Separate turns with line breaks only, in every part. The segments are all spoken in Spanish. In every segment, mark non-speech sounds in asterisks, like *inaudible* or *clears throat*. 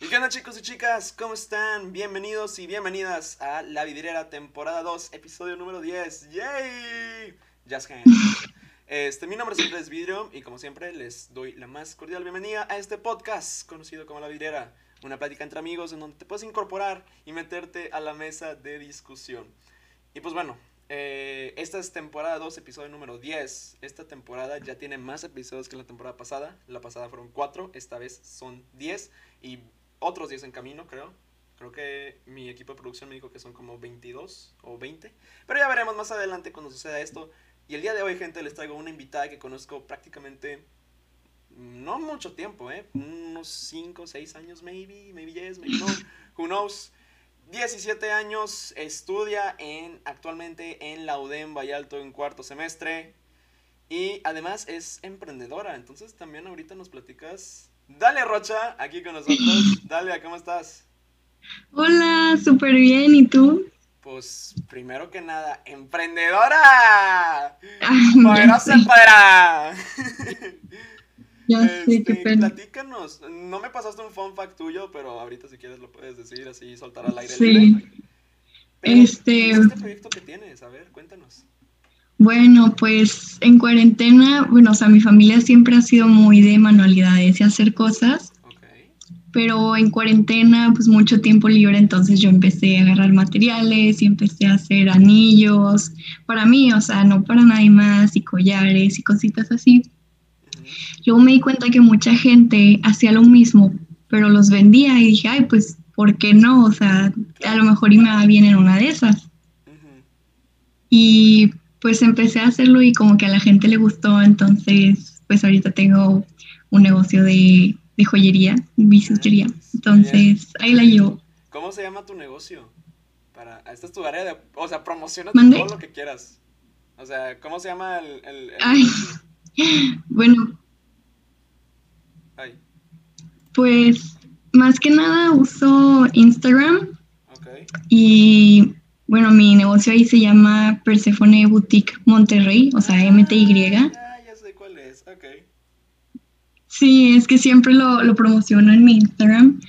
¿Y qué onda chicos y chicas? ¿Cómo están? Bienvenidos y bienvenidas a La Vidriera temporada 2, episodio número 10. ¡Yay! Just. Este, mi nombre es Andrés Vidrio y como siempre les doy la más cordial bienvenida a este podcast conocido como La Vidriera, una plática entre amigos en donde te puedes incorporar y meterte a la mesa de discusión. Y pues bueno, eh, esta es temporada 2, episodio número 10. Esta temporada ya tiene más episodios que la temporada pasada. La pasada fueron 4, esta vez son 10 y otros 10 en camino, creo. Creo que mi equipo de producción me dijo que son como 22 o 20. Pero ya veremos más adelante cuando suceda esto. Y el día de hoy, gente, les traigo una invitada que conozco prácticamente no mucho tiempo, ¿eh? Unos 5, 6 años, maybe, maybe yes, maybe no, *laughs* who knows. 17 años, estudia en, actualmente en la UDEM Vallalto en cuarto semestre. Y además es emprendedora, entonces también ahorita nos platicas. Dale, Rocha, aquí con nosotros. *laughs* Dale, ¿cómo estás?
Hola, súper bien, ¿y tú?
Pues primero que nada, emprendedora. Poderosa empoderada. *laughs*
Ya sé, qué
Este,
pena.
platícanos. No me pasaste un fun fact tuyo, pero ahorita si quieres lo puedes decir así, soltar al aire
Sí.
libre. Pero,
Este-
¿qué es este proyecto que tienes? A ver, cuéntanos.
Bueno, pues en cuarentena, bueno, o sea, mi familia siempre ha sido muy de manualidades y hacer cosas, pero en cuarentena, pues mucho tiempo libre, entonces yo empecé a agarrar materiales y empecé a hacer anillos para mí, o sea, no para nadie más, y collares y cositas así.
Ujú.
Luego me di cuenta que mucha gente hacía lo mismo, pero los vendía y dije, ay, pues, ¿por qué no? O sea, a lo mejor y me va bien en una de esas. Y pues empecé a hacerlo y como que a la gente le gustó, entonces pues ahorita tengo un negocio de, de joyería, bisutería. Entonces ahí la llevo.
¿Cómo se llama tu negocio? Para, esta es tu área de, o sea, promociona todo lo que quieras. O sea, ¿cómo se llama el, el, el
Ay. Bueno,
Ay,
pues más que nada uso Instagram
ok.
y bueno, mi negocio ahí se llama Persephone Boutique Monterrey, o sea, MTY.
Ah, ya sé cuál es, ok.
Sí, es que siempre lo, lo promociono en mi Instagram,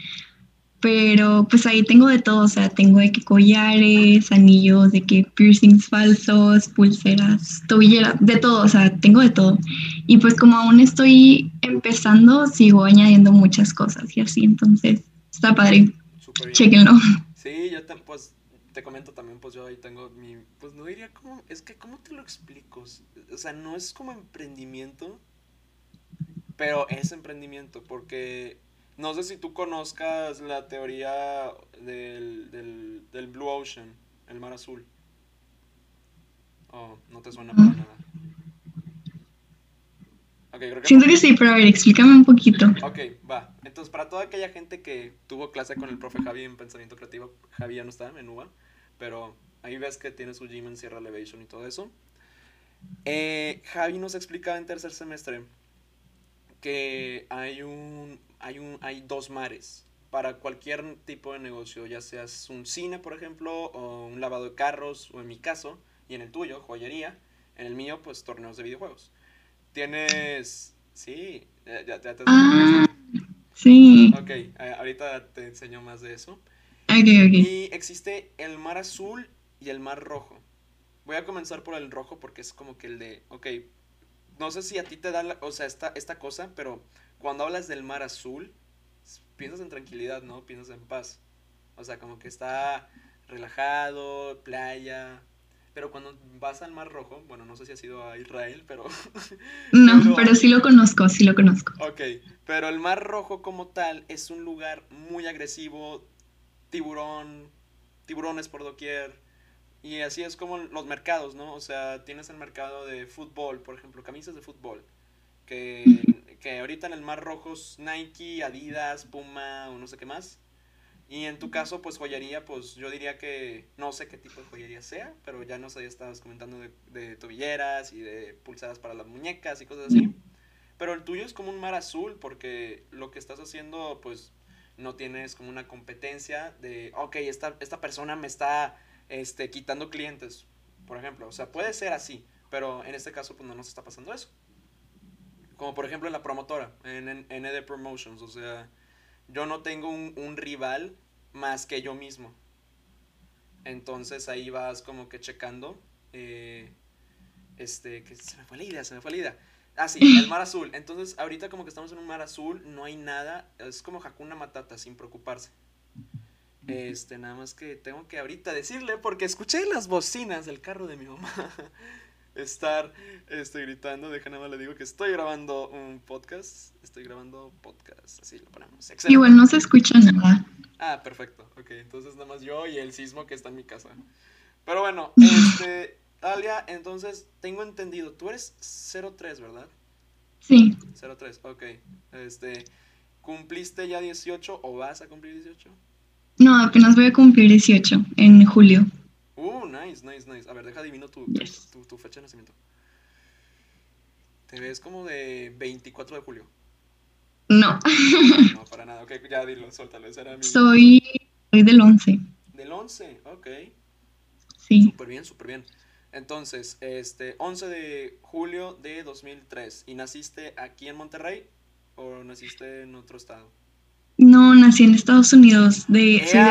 pero pues ahí tengo de todo, o sea, tengo de que collares, anillos, de que piercings falsos, pulseras, tobilleras, de todo, o sea, tengo de todo. Y pues como aún estoy empezando, sigo añadiendo muchas cosas y así, entonces está padre,
Súper bien.
chequenlo.
Sí, yo te, pues te comento también, pues yo ahí tengo mi, pues no diría como, es que cómo te lo explico, o sea, no es como emprendimiento, pero es emprendimiento, porque no sé si tú conozcas la teoría del, del, del Blue Ocean, el mar azul. Oh, no te suena para nada. Ok, creo que
Siento que sí, pero a ver, explícame un poquito.
Ok, va. Entonces, para toda aquella gente que tuvo clase con el profe Javi en Pensamiento Creativo, Javi ya no está en UBA, pero ahí ves que tiene su gym en Sierra Elevation y todo eso. Eh, Javi nos explicaba en tercer semestre que hay un, hay un, hay dos mares para cualquier tipo de negocio, ya seas un cine, por ejemplo, o un lavado de carros, o en mi caso, y en el tuyo, joyería, en el mío, pues torneos de videojuegos. Tienes, sí, ya, ya, te
Ah, sí,
Ok, eh, ahorita te enseño más de eso.
Ok, ok.
Y existe el mar azul y el mar rojo. Voy a comenzar por el rojo porque es como que el de, ok, no sé si a ti te da, la- o sea, esta, esta cosa, pero cuando hablas del mar azul, piensas en tranquilidad, ¿no? Piensas en paz. O sea, como que está relajado, playa. Pero cuando vas al mar rojo, bueno, no sé si has ido a Israel, pero... *laughs*
No,
pero-
pero sí lo conozco, sí lo conozco.
Ok, pero el Mar Rojo como tal es un lugar muy agresivo, tiburón, tiburones por doquier, y así es como los mercados, ¿no? O sea, tienes el mercado de fútbol, por ejemplo, camisas de fútbol, que, *laughs* que ahorita en el Mar Rojo es Nike, Adidas, Puma o no sé qué más. Y en tu caso, pues joyería, pues yo diría que no sé qué tipo de joyería sea, pero ya no sé, ya estabas comentando de, de tobilleras y de pulseras para las muñecas y cosas así. Pero el tuyo es como un mar azul porque lo que estás haciendo, pues, no tienes como una competencia de, ok, esta, esta persona me está este, quitando clientes, por ejemplo. O sea, puede ser así, pero en este caso, pues, no nos está pasando eso. Como por ejemplo en la promotora, en, en Promotions, o sea, yo no tengo un, un rival más que yo mismo. Entonces ahí vas como que checando. eh, este, que se me fue la idea, se me fue la idea. Ah, sí, el *clears throat* mar azul. Entonces, ahorita como que estamos en un mar azul, no hay nada. Es como Hakuna Matata, sin preocuparse. Este, nada más que tengo que ahorita decirle, porque escuché las bocinas del carro de mi mamá *laughs* estar este, gritando. Deja nada más le digo que estoy grabando un podcast. Estoy grabando podcast, así lo ponemos. Excelente.
Igual no se escucha nada.
Ah, perfecto. Ok, entonces nada más yo y el sismo que está en mi casa. Pero bueno, este, Alia, entonces tengo entendido, tú eres 03, ¿verdad?
Sí,
03, ok. Este, ¿cumpliste ya 18 o vas a cumplir 18?
no, apenas voy a cumplir 18 en julio.
Uh, nice, nice, nice. A ver, deja adivino tu,
Yes.
tu- tu fecha de nacimiento. Te ves como de 24 de julio.
No, *laughs*
No, para nada. Ok, ya dilo, suéltalo. Ese era mi...
soy, soy del 11.
Del 11, ok.
Sí,
Súper bien, súper bien. Entonces, este, 11 de julio de 2003. ¿Y naciste aquí en Monterrey o naciste en otro estado?
no, nací en Estados Unidos, de, *laughs* *laughs* soy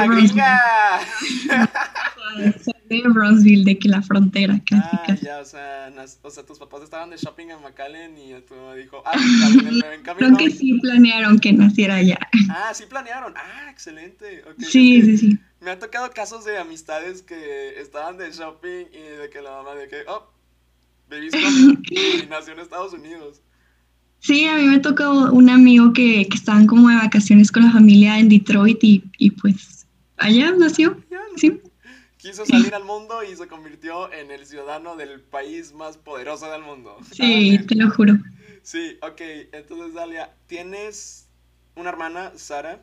de de Bronzeville, de que la frontera, casi,
Ah,
casi.
ya, o sea, nas- o sea, tus papás estaban de shopping en McAllen y tu mamá dijo, ah, bebé en
Creo
camino.
que sí planearon que naciera allá.
Ah, sí planearon. Ah, excelente.
Sí, sí, sí.
Me han tocado casos de amistades que estaban de shopping y de que la mamá de que, oh, baby's *laughs* coming y nació en Estados Unidos.
Sí, a mí me tocó un amigo que, que estaban como de vacaciones con la familia en Detroit y, y pues allá nació. Sí.
Quiso salir al mundo y se convirtió en el ciudadano del país más poderoso del mundo.
Sí, te lo juro.
Sí, ok. Entonces, Dalia, ¿tienes una hermana, Sara?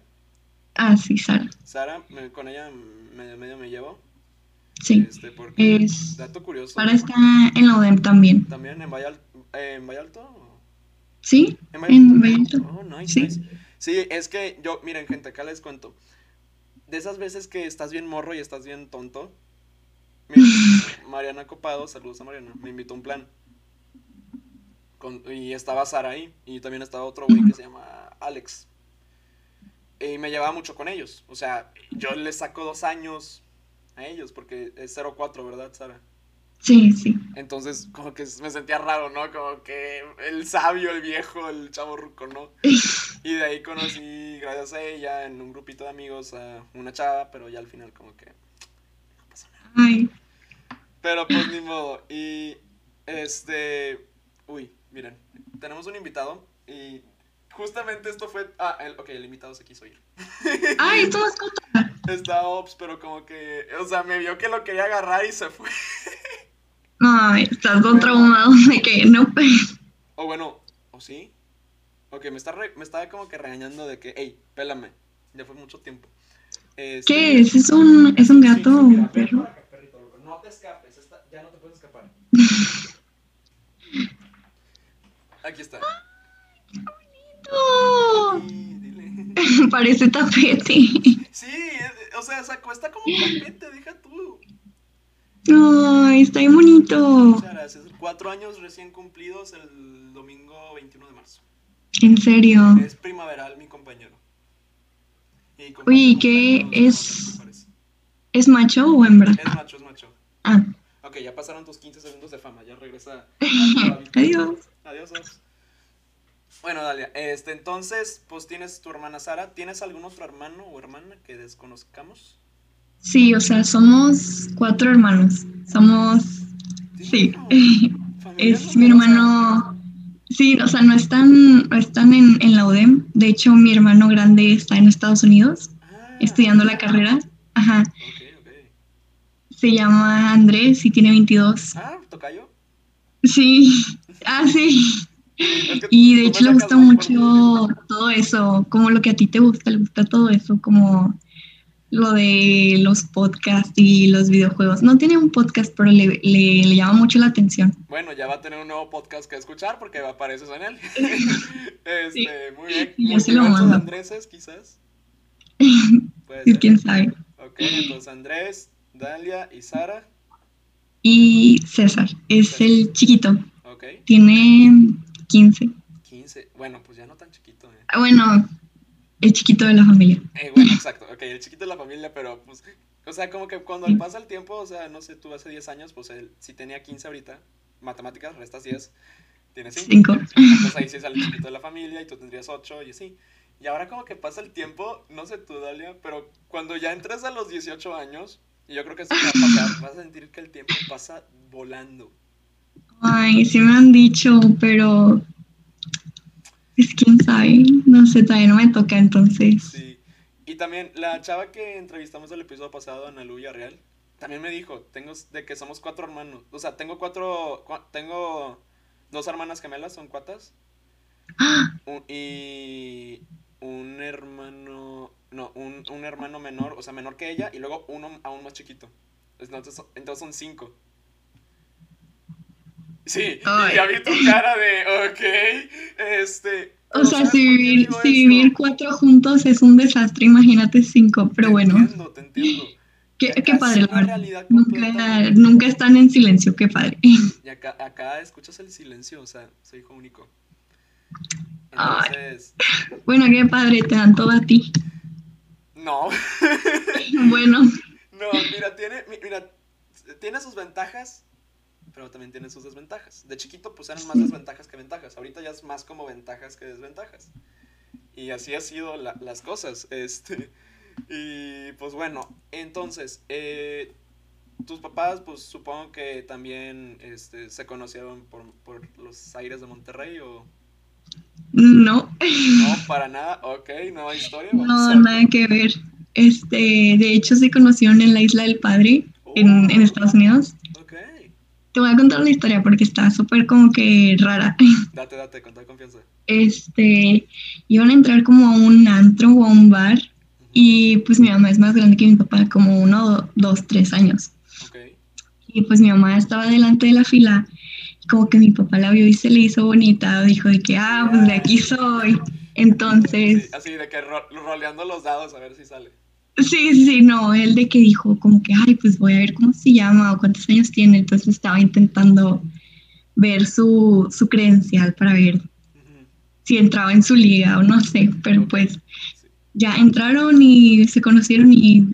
Ah, sí, Sara.
Sara, me- con ella medio, medio me llevo.
Sí.
Este, porque,
Es-
dato curioso.
Sara está en la UDEM también.
¿También en Vallalto? ¿En Vallalto?
Sí,
¿En
en
Vallalto?
Vallalto.
Oh, nice,
Sí.
nice. Sí, es que yo, miren, gente, acá les cuento. De esas veces que estás bien morro y estás bien tonto. *sighs* Mariana Copado, saludos a Mariana, me invitó a un plan. Con- y estaba Sara ahí. Y también estaba otro güey que se llama Alex. Y me llevaba mucho con ellos. O sea, yo les saco dos años a ellos, porque es 04, ¿verdad, Sara?
Sí, sí.
Entonces, como que me sentía raro, ¿no? Como que el sabio, el viejo, el chavo ruco, ¿no? *laughs* Y de ahí conocí, gracias a ella, en un grupito de amigos, a una chava, pero ya al final como que no pasó nada.
Ay,
Pero pues ni modo. Y este, uy, miren, tenemos un invitado y justamente esto fue, ah, el, ok, el invitado se quiso ir. *laughs*
ay, esto es contra.
Está ops, pero como que, o sea, me vio que lo quería agarrar y se fue.
Ay, estás todo traumado *laughs* de que no.
O bueno, ¿o sí? Ok, me está, re- me está como que regañando de que, hey, pélame. Ya fue mucho tiempo. Este,
¿Qué es? ¿Es un, es un gato
sí,
o
mira,
un perro?
acá, perrito. No te escapes, esta- ya no te puedes escapar. *laughs* Aquí está.
¡Oh!
Sí, dile. *laughs*
Parece tapete.
Sí, es- o sea, se acuesta como un tapete, deja tú.
Ay, está bien bonito.
Muchas gracias. Cuatro años recién cumplidos el domingo 21 de marzo.
En serio.
Es primaveral, mi compañero. Y comparte
Oye, ¿qué es? ¿Es macho o hembra?
Es macho, es macho.
Ah,
Ok, ya pasaron tus 15 segundos de fama, ya regresa. *laughs*
adiós.
Adiós. Ops. Bueno, Dalia, este, entonces, pues tienes tu hermana Sara. ¿Tienes algún otro hermano o hermana que desconozcamos?
Sí, o sea, somos cuatro hermanos. Somos. Sí. *laughs* Es mi hermano. Sí, o sea, no están, no están en, en la UDEM. De hecho, mi hermano grande está en Estados Unidos
Ah,
estudiando la carrera. Ajá. Se llama Andrés y tiene 22.
Ah, ¿tocayo?
Sí. *laughs* Ah, sí.
Es que
Y de hecho le gusta mucho todo eso, como lo que a ti te gusta, le gusta todo eso, como lo de los podcasts y los videojuegos. No tiene un podcast, pero le, le, le llama mucho la atención.
Bueno, ya va a tener un nuevo podcast que escuchar porque apareces en él. *laughs* este,
Sí.
muy bien.
Yo se lo mando.
Andreses, quizás. *laughs* Ser.
quién sabe.
Ok, entonces Andrés, Dalia y Sara.
Y César es el chiquito,
Ok,
tiene 15.
15. Bueno, pues ya no tan chiquito. eh.
Ah, Bueno, el chiquito de la familia.
Eh, bueno, *laughs* exacto, ok, el chiquito de la familia, pero pues, o sea, como que cuando pasa el tiempo, o sea, no sé, tú hace 10 años, pues él, si tenía 15 ahorita, matemáticas, restas 10, tiene 5.
5.
Entonces ahí sí sale el chiquito de la familia y tú tendrías 8 y así. Y ahora como que pasa el tiempo, no sé tú, Dalia, pero cuando ya entres a los 18 años, y yo creo que eso va a pasar, *laughs* vas a sentir que el tiempo pasa volando.
Ay, sí me han dicho, pero pues quién sabe, no sé, todavía no me toca entonces.
Sí. Y también la chava que entrevistamos el episodio pasado, Ana Luya Real, también me dijo, tengo de que somos cuatro hermanos. O sea, tengo cuatro, cua- tengo dos hermanas gemelas, son cuatas.
¡Ah!
Un- y un hermano, no, un, un hermano menor, o sea, menor que ella, y luego uno aún más chiquito. Entonces, entonces son cinco. Sí,
Ay.
y ya vi tu cara de, ok, este...
O sea,
¿sabes
si vivir, si cuatro juntos es un desastre, imagínate cinco, pero
Te
bueno,
entiendo, te entiendo.
qué, padre, la verdad. Nunca, nunca están en silencio, qué padre.
Y acá, acá escuchas el silencio, o sea, soy hijo único.
Ay.
Entonces,
Bueno, qué padre, te dan todo a ti.
no. *laughs*
Bueno,
No, mira, tiene, mi- mira, tiene sus ventajas, pero también tiene sus desventajas. De chiquito, pues eran más desventajas que ventajas. Ahorita ya es más como ventajas que desventajas. Y así ha sido la- las cosas. *laughs* Este, y pues bueno, entonces, eh, tus papás, pues supongo que también este, se conocieron por, por los aires de Monterrey o
no,
no, para nada. Ok, nueva historia. vamos
no, nada que ver. Este, de hecho, se conocieron en la Isla del Padre, en, en
Oh,
Estados Unidos. Te voy a contar una historia porque está súper como que rara. *laughs*
date, date, con toda confianza.
Este, iban a entrar como a un antro o a un bar y pues mi mamá es más grande que mi papá, como uno, dos, tres años.
Ok.
Y pues mi mamá estaba delante de la fila y como que mi papá la vio y se le hizo bonita, dijo de que, ah, pues de aquí soy. *laughs* Entonces,
Sí, así de que ro- roleando los dados a ver si sale.
Sí, sí, no, él de que dijo como que, ay, pues voy a ver cómo se llama o cuántos años tiene. Entonces estaba intentando ver su, su credencial para ver si entraba en su liga o no sé, pero pues
sí.
ya entraron y se conocieron y,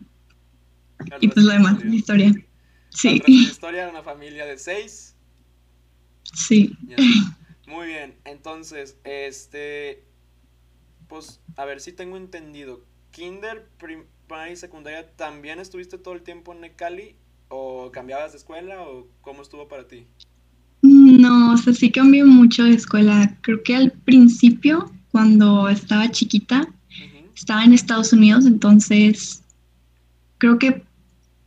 El
y pues lo demás, la historia.
El
Sí,
es historia, una familia de seis.
sí.
Muy bien, entonces, este, pues, a ver si tengo entendido. Kinder, prim- primaria y secundaria, ¿también estuviste todo el tiempo en Necali? ¿O cambiabas de escuela? ¿O cómo estuvo para ti?
No, o sea, sí cambié mucho de escuela. Creo que al principio, cuando estaba chiquita,
Ujú,
estaba en Estados Unidos, entonces creo que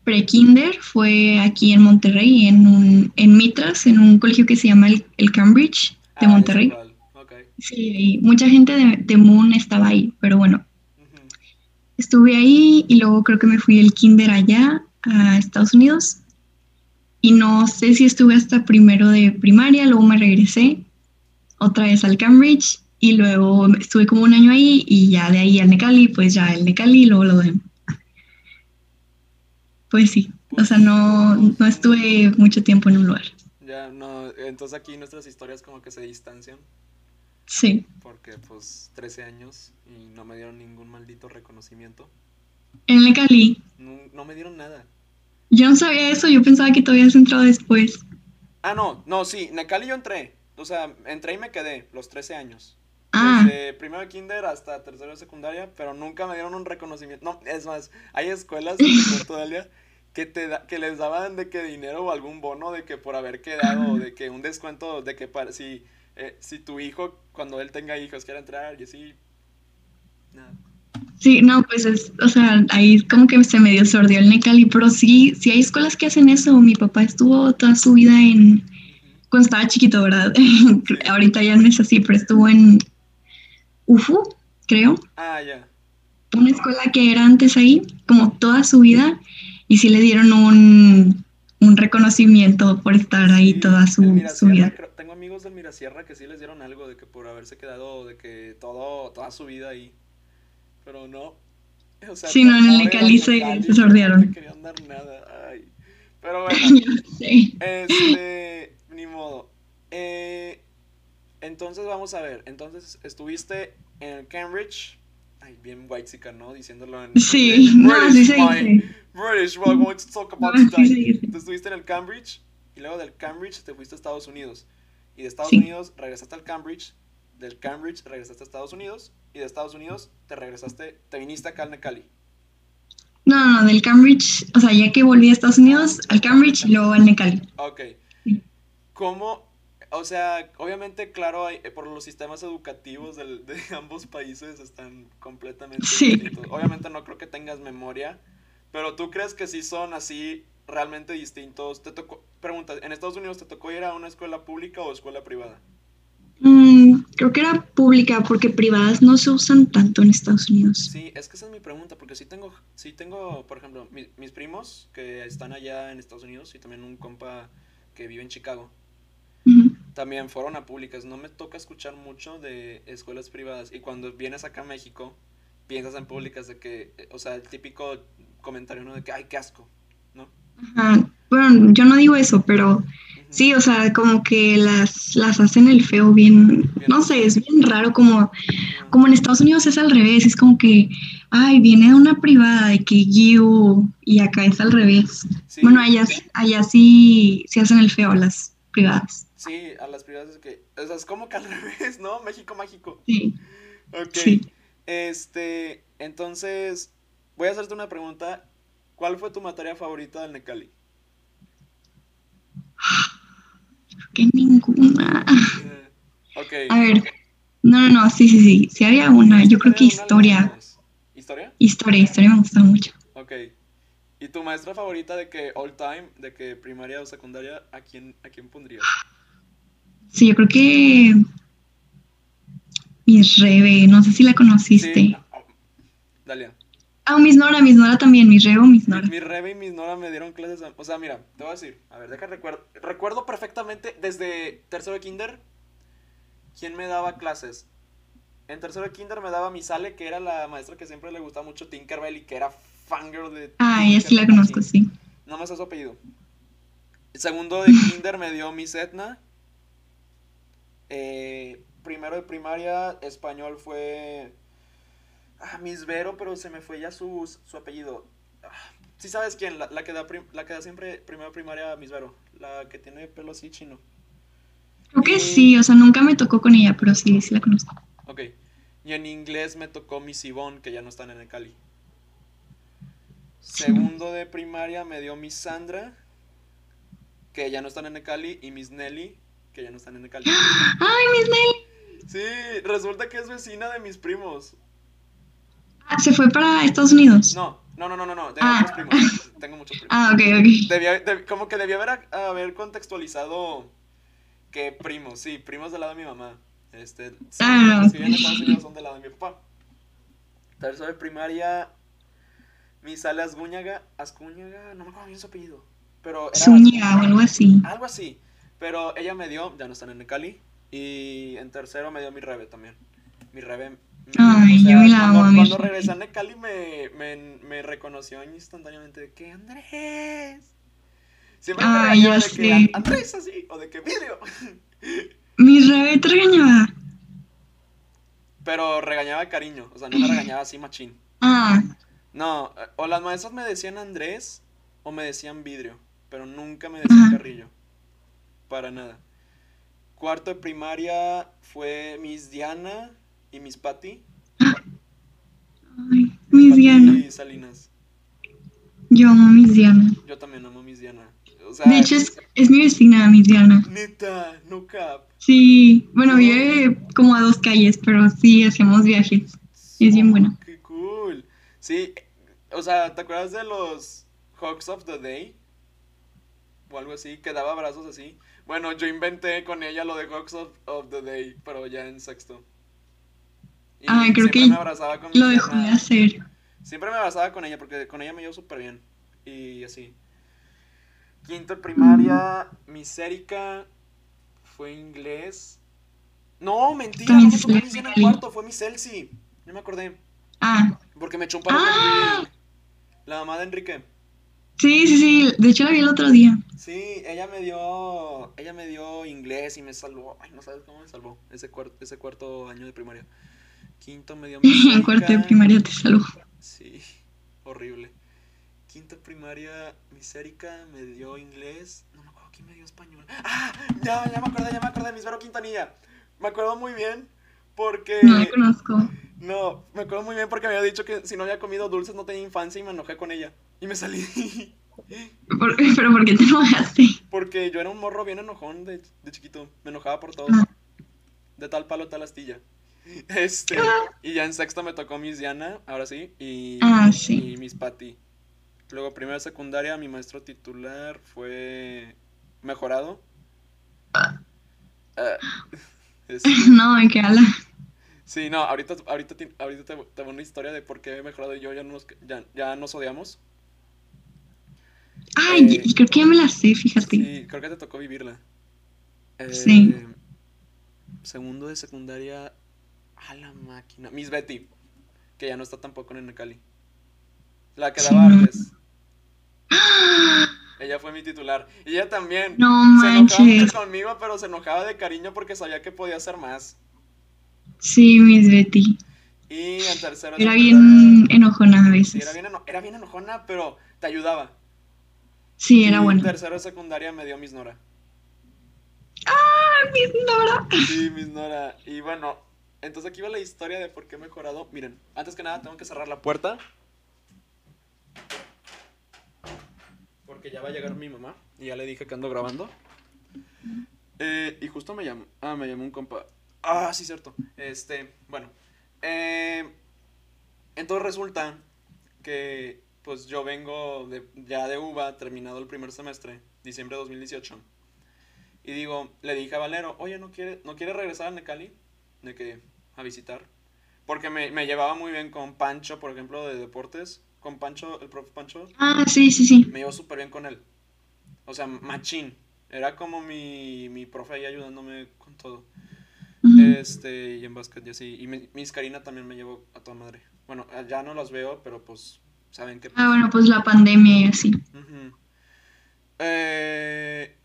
pre-kinder fue aquí en Monterrey, en un, en Mitras, en un colegio que se llama el, el Cambridge de
Ah,
Monterrey.
cuál, Ok.
Sí, y mucha gente de, de Moon estaba ahí, pero bueno, estuve ahí y luego creo que me fui el kinder allá a Estados Unidos y no sé si estuve hasta primero de primaria, luego me regresé otra vez al Cambridge y luego estuve como un año ahí y ya de ahí al Necali, pues ya el Necali y luego lo de... Pues sí, o sea, no, no estuve mucho tiempo en un lugar.
Ya, no, entonces aquí nuestras historias como que se distancian.
Sí,
Porque, pues, 13 años y no me dieron ningún maldito reconocimiento.
en el Necali.
No, no me dieron nada.
Yo no sabía eso, yo pensaba que todavía habías entrado después.
Ah, no, no, sí, Necali yo entré. O sea, entré y me quedé los 13 años.
Ah,
Desde primero de kinder hasta tercero de secundaria, pero nunca me dieron un reconocimiento. No, es más, hay escuelas, cuento, Dalia, *laughs* que, te da- que les daban de que dinero o algún bono de que por haber quedado, de que un descuento, de que para, si, eh, si tu hijo, cuando él tenga hijos, quiera entrar y así. Nada.
Sí, no, pues es, o sea, ahí como que se medio sordió el Necali, pero sí, sí hay escuelas que hacen eso. Mi papá estuvo toda su vida en, cuando estaba chiquito, ¿verdad? *laughs* Ahorita ya no es así, pero estuvo en UFU, creo,
Ah, ya.
una escuela que era antes ahí, como toda su vida, y sí le dieron un, un reconocimiento por estar ahí
Sí,
toda su, su vida.
tengo amigos del Mirasierra que sí les dieron algo de que por haberse quedado, de que todo, toda su vida ahí. Pero no. *laughs* O sea,
Sí, no, en el Necali se- se sordearon.
No querían dar nada. Ay. Pero *laughs* bueno,
Sí.
este, ni modo. Eh, entonces vamos a ver. Entonces estuviste en Cambridge Ay, bien white ¿no? Diciéndolo en.
Sí,
en *laughs*
no, así se dice.
British, we're going to talk about
No,
today.
sí.
Entonces estuviste en el Cambridge y luego del Cambridge te fuiste a Estados Unidos. Y de Estados
Sí.
Unidos regresaste al Cambridge, del Cambridge regresaste a Estados Unidos y de Estados Unidos te regresaste, te viniste acá al Necali.
No, no, del Cambridge, o sea, ya que volví a Estados Unidos, al Cambridge y luego al Necali.
Ok.
Sí.
¿Cómo? O sea, obviamente, claro, hay- eh, por los sistemas educativos del- de *laughs* ambos países están completamente
Sí.
distintos. Obviamente no creo que tengas memoria, pero ¿tú crees que sí son así realmente distintos? Te tocó, pregunta, ¿en Estados Unidos te tocó ir a una escuela pública o escuela privada?
Mm, creo que era pública porque privadas no se usan tanto en Estados Unidos.
Sí, es que esa es mi pregunta, porque sí tengo, sí tengo, por ejemplo, mi- mis primos que están allá en Estados Unidos y también un compa que vive en Chicago. También fueron a públicas. No me toca escuchar mucho de escuelas privadas. Y cuando vienes acá a México, piensas en públicas de que, eh, o sea, el típico comentario, ¿no? De que, ay, qué asco, ¿no?
Ajá. Bueno, yo no digo eso, pero sí, o sea, como que las, las hacen el feo bien, no sé, es bien raro, como, como en Estados Unidos es al revés, es como que, ay, viene de una privada de que you, y acá es al revés.
Sí,
Bueno, allá, allá sí, sí hacen el feo las privadas.
Sí, a las privadas es que, o sea, es como que al *laughs* revés, ¿no? México mágico.
Sí,
Ok.
sí.
Este, entonces, voy a hacerte una pregunta. ¿Cuál fue tu materia favorita del Necali?
Que ninguna.
Eh, ok.
A ver, no, no, no, sí, sí, sí, sí había una, yo creo que historia.
¿Historia?
historia, historia me gusta mucho.
Ok. ¿Y tu maestra favorita de que all time, de que primaria o secundaria, a quién, a quién pondrías?
Sí, yo creo que Miss Rebe, no sé si la conociste.
Sí. Dalia.
Ah, Miss Nora, Miss Nora también, Miss Rebe o Miss
Mi,
Nora.
mi Rebe y mis Nora me dieron clases. a- O sea, mira, te voy a decir. A ver, deja recuerdo. Recuerdo perfectamente desde tercero de kinder. ¿Quién me daba clases? En tercero de kinder me daba mi Sale, que era la maestra que siempre le gustaba mucho Tinkerbell y que era fangirl de.
Ah, ella sí la conozco, sí.
No me sé su apellido. El segundo de kinder me dio Miss Etna. Eh, primero de primaria, español fue. Ah, Miss Vero, pero se me fue ya su, su apellido. Ah, sí sabes quién, la, la que da prim- la que da siempre primero de primaria, Miss Vero. La que tiene pelo así chino.
Creo que sí, o sea, nunca me tocó con ella, pero sí, sí la conozco.
Ok. Y en inglés me tocó Miss Yvonne, que ya no están en el Cali. Segundo de primaria me dio Miss Sandra, que ya no están en el Cali, y Miss Nelly, que ya no están en el Cali. *gasps*
¡Ay, Miss Nelly!
Sí, resulta que es vecina de mis primos.
Ah, se fue para Estados Unidos.
No, no, no, no, no, no,
Ah.
otros primos. *laughs* Tengo muchos primos.
Ah, ok, ok.
Debía- deb- como que debía haber, haber contextualizado que primos, sí, primos del lado de mi mamá. Este, sí,
Ah,
los que
ok.
viven en Estados Unidos son del lado de mi papá. Tercero de primaria, mi sale Asgúñaga, Ascúñaga, no me acuerdo bien su apellido, pero era
Zúñiga o algo así.
algo así. Pero ella me dio, ya no están en el Cali, y en tercero me dio mi Rebe también. Mi Rebe.
Ay, yo me la
cuando,
amo mi
cuando
Rebe.
regresé a Necali me, me, me reconoció instantáneamente de que Andrés. Siempre me
Ay,
de
sé.
"An- Andrés así, o de que video. *laughs*
Miss Rebe te regañaba.
Pero regañaba de cariño, o sea, no me regañaba así machín.
Ah,
No, o las maestras me decían Andrés o me decían vidrio, pero nunca me decían
Ajá.
carrillo. Para nada. Cuarto de primaria fue Miss Diana y Miss Patty.
ay, Miss
Patty
Diana.
y Salinas.
Yo amo a Miss Diana.
Yo también amo a Miss Diana. O sea,
De hecho, es, es mi vecina, Miss Diana.
neta, no cap.
Sí, bueno, vive como a dos calles, pero sí hacemos viajes. Es bien buena.
Qué cool. Sí, o sea, ¿te acuerdas de los Hugs of the Day? O algo así, que daba abrazos así. Bueno, yo inventé con ella lo de Hugs of, of the Day, pero ya en sexto. Y
Ah, creo
siempre
que
me abrazaba con mi
Lo dejó de hacer.
Siempre me abrazaba con ella porque con ella me llevo súper bien. Y así. Quinto de primaria, Miss Erika fue inglés. No, mentira, no
fue
en
Cali.
cuarto, fue Miss Elsie. No me acordé.
Ah,
Porque me echó un paro
Ah.
la mamá de Enrique.
Sí, sí, sí. De hecho, la vi el otro día.
Sí, ella me dio, ella me dio inglés y me salvó. Ay, no sabes cómo me salvó ese cuarto, ese cuarto año de primaria. Quinto me dio *laughs*
En cuarto de primaria te salvo.
Sí, horrible. Quinto primaria, Miss Erika me dio inglés. No me acuerdo quién me dio español. ¡Ah! Ya, ya me acordé, ya me acordé. Miss Vero Quintanilla. Me acuerdo muy bien porque.
No la conozco.
No, me acuerdo muy bien porque me había dicho que si no había comido dulces no tenía infancia y me enojé con ella. Y me salí. *laughs*
¿Por- ¿Pero por qué te enojaste?
Porque yo era un morro bien enojón de, de chiquito. Me enojaba por todo.
Ah.
De tal palo, tal astilla. *laughs* Este. Y ya en sexto me tocó Miss Diana, ahora sí. Y,
Ah, sí.
y Miss Patty. Luego, primero secundaria, mi maestro titular fue mejorado. Ah, *laughs* este,
No, me queda la...
sí, no, ahorita, ahorita, ahorita te, te voy una historia de por qué he mejorado y yo ya nos, ya, ya nos odiamos.
Ay,
Eh,
creo que ya me la sé, fíjate.
Sí, creo que te tocó vivirla. Eh,
Sí.
Segundo de secundaria, a la máquina. Miss Betty, que ya no está tampoco en Necali. La que
Sí,
daba
no.
artes. *gasps* Ella fue mi titular. Y ella también.
No
se enojaba
manches.
conmigo, pero se enojaba de cariño porque sabía que podía hacer más.
Sí, Miss Betty.
Y en tercero
Era bien enojona a
Sí,
veces.
era bien, eno- era bien enojona, pero te ayudaba.
Sí, era
y
buena.
en tercero de secundaria me dio Miss Nora.
¡Ah, Miss Nora!
Sí, Miss Nora. Y bueno, entonces aquí va la historia de por qué he mejorado. Miren, antes que nada tengo que cerrar la puerta. Porque ya va a llegar mi mamá. Y ya le dije que ando grabando. Eh, y justo me llamó. Ah, me llamó un compa. Ah, sí, cierto. Este, bueno. Eh, entonces resulta que pues yo vengo de, ya de UBA, terminado el primer semestre, diciembre de 2018. Y digo, le dije a Valero, oye, ¿no quiere, ¿no quiere regresar a Necali? De que, a visitar. Porque me, me llevaba muy bien con Pancho, por ejemplo, de deportes. Con Pancho, el profe Pancho,
Ah, sí, sí, sí.
me llevo súper bien con él. O sea, machín. Era como mi, mi profe ahí ayudándome con todo.
Ujú.
Este, y en básquet y así. Y mi- Miss Karina también me llevó a toda madre. Bueno, ya no las veo, pero pues, saben que...
Ah, bueno, pues la pandemia y así.
Eh,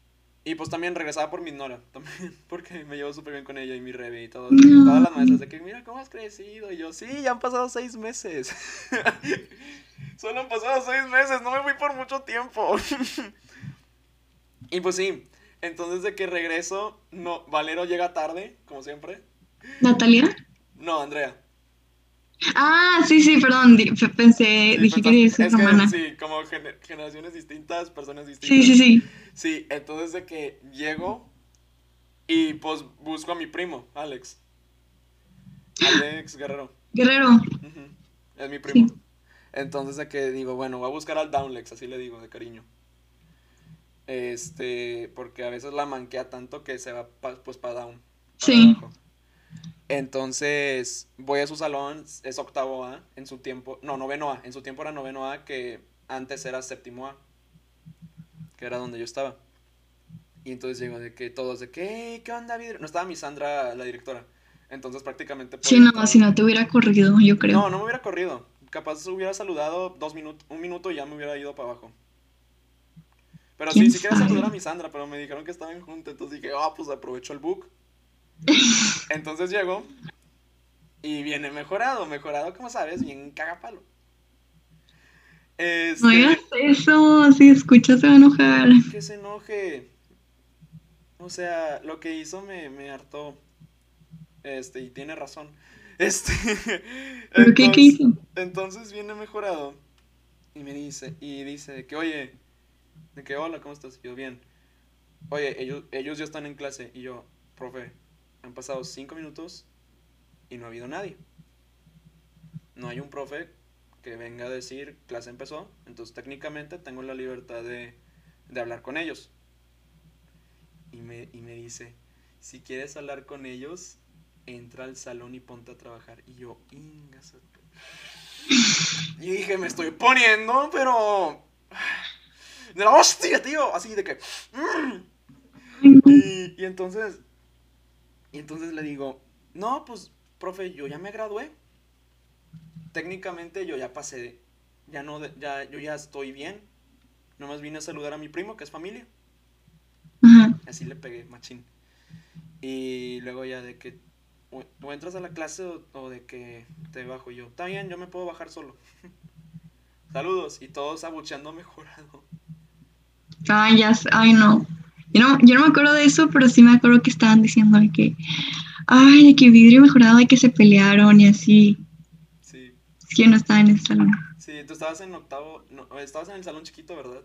y pues también regresaba por mi Nora, *laughs* también, porque me llevo súper bien con ella y mi Rebe y todo,
No.
todas las maestras de que mira cómo has crecido. Y yo, sí, ya han pasado seis meses. *laughs* Solo han pasado seis meses, no me fui por mucho tiempo. *laughs* y pues sí, entonces de que regreso, no, Valero llega tarde, como siempre.
¿Natalia?
No, Andrea.
Ah, sí, sí, perdón. Pensé,
Sí,
dije que
es que
hermana.
sí, como gener- generaciones distintas, personas distintas.
Sí, sí, sí.
Sí, entonces de que llego y pues busco a mi primo, Alex. Alex Guerrero.
Guerrero.
Es mi primo.
Sí.
Entonces de que digo, bueno, voy a buscar al Downlex, así le digo, de cariño. Este, porque a veces la manquea tanto que se va pa- pues para Down. para
Sí.
abajo. Entonces voy a su salón, es octavo A en su tiempo, no, noveno A, en su tiempo era noveno A que antes era séptimo A, que era donde yo estaba. Y entonces llego de que todos de que, "Hey, ¿qué onda, vidrio? No estaba mi Sandra, la directora. Entonces prácticamente...
Sí, no, si no te hubiera corrido, yo creo.
No, no me hubiera corrido. Capaz hubiera saludado dos minutos, un minuto y ya me hubiera ido para abajo. Pero sí,
¿Quién
sí quería saludar a mi Sandra, pero me dijeron que estaban juntos, entonces dije, ah, pues aprovecho el book. *laughs* Entonces llego y viene mejorado, mejorado, como sabes, bien cagapalo. Este,
No digas eso, si escuchas se va a enojar.
que se enoje. O sea, lo que hizo me, me hartó. Este, y tiene razón. *laughs* Este.
¿Pero qué, qué
entonces-
hizo?
entonces viene mejorado y me dice, y dice que, oye, de que, hola, ¿cómo estás? Y yo, bien. Oye, ellos, ellos ya están en clase. Y yo, profe, han pasado cinco minutos y no ha habido nadie. No hay un profe que venga a decir, clase empezó, entonces técnicamente tengo la libertad de, de hablar con ellos. Y me, y me dice, si quieres hablar con ellos, entra al salón y ponte a trabajar. Y yo, "Ingas a tu-". Y dije, me estoy poniendo, pero... De la hostia, tío. Así de que... "Mm". Y entonces... Y entonces le digo, no, pues, profe, yo ya me gradué. Técnicamente yo ya pasé, ya no, ya, yo ya estoy bien. Nomás vine a saludar a mi primo, que es familia. Así le pegué, machín. Y luego ya de que, o, entras a la clase o, de que te bajo yo. Está bien, yo me puedo bajar solo. *laughs* Saludos. Y todos abucheando mejorado.
Ay, ya, ay, no. Yo, no. yo no me acuerdo de eso, pero sí me acuerdo que estaban diciendo que, ay, de que vidrio mejorado, de que se pelearon y así. Sí. Es que yo no estaba en el salón.
Sí, tú estabas en octavo, no, estabas en el salón chiquito, ¿verdad?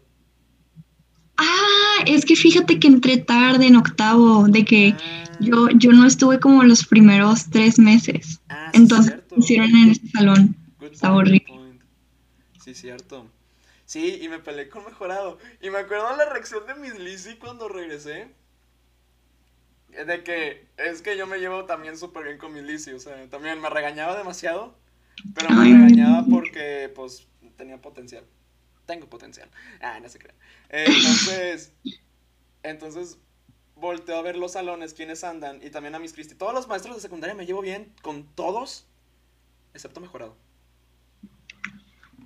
Ah, es que fíjate que entré tarde en octavo, de que ah. yo, yo no estuve como los primeros tres meses. Ah, sí, Entonces hicieron en este salón. Está horrible.
Sí, cierto. Sí, y me peleé con mejorado. Y me acuerdo la reacción de Miss Lizzie cuando regresé. De que es que yo me llevo también súper bien con Miss Lizzie. O sea, también me regañaba demasiado. Pero me regañaba porque, pues, tenía potencial tengo potencial. Ah, no se crean. entonces, entonces volteo a ver los salones, quienes andan, y también a mis Cristi. Todos los maestros de secundaria me llevo bien con todos, excepto mejorado.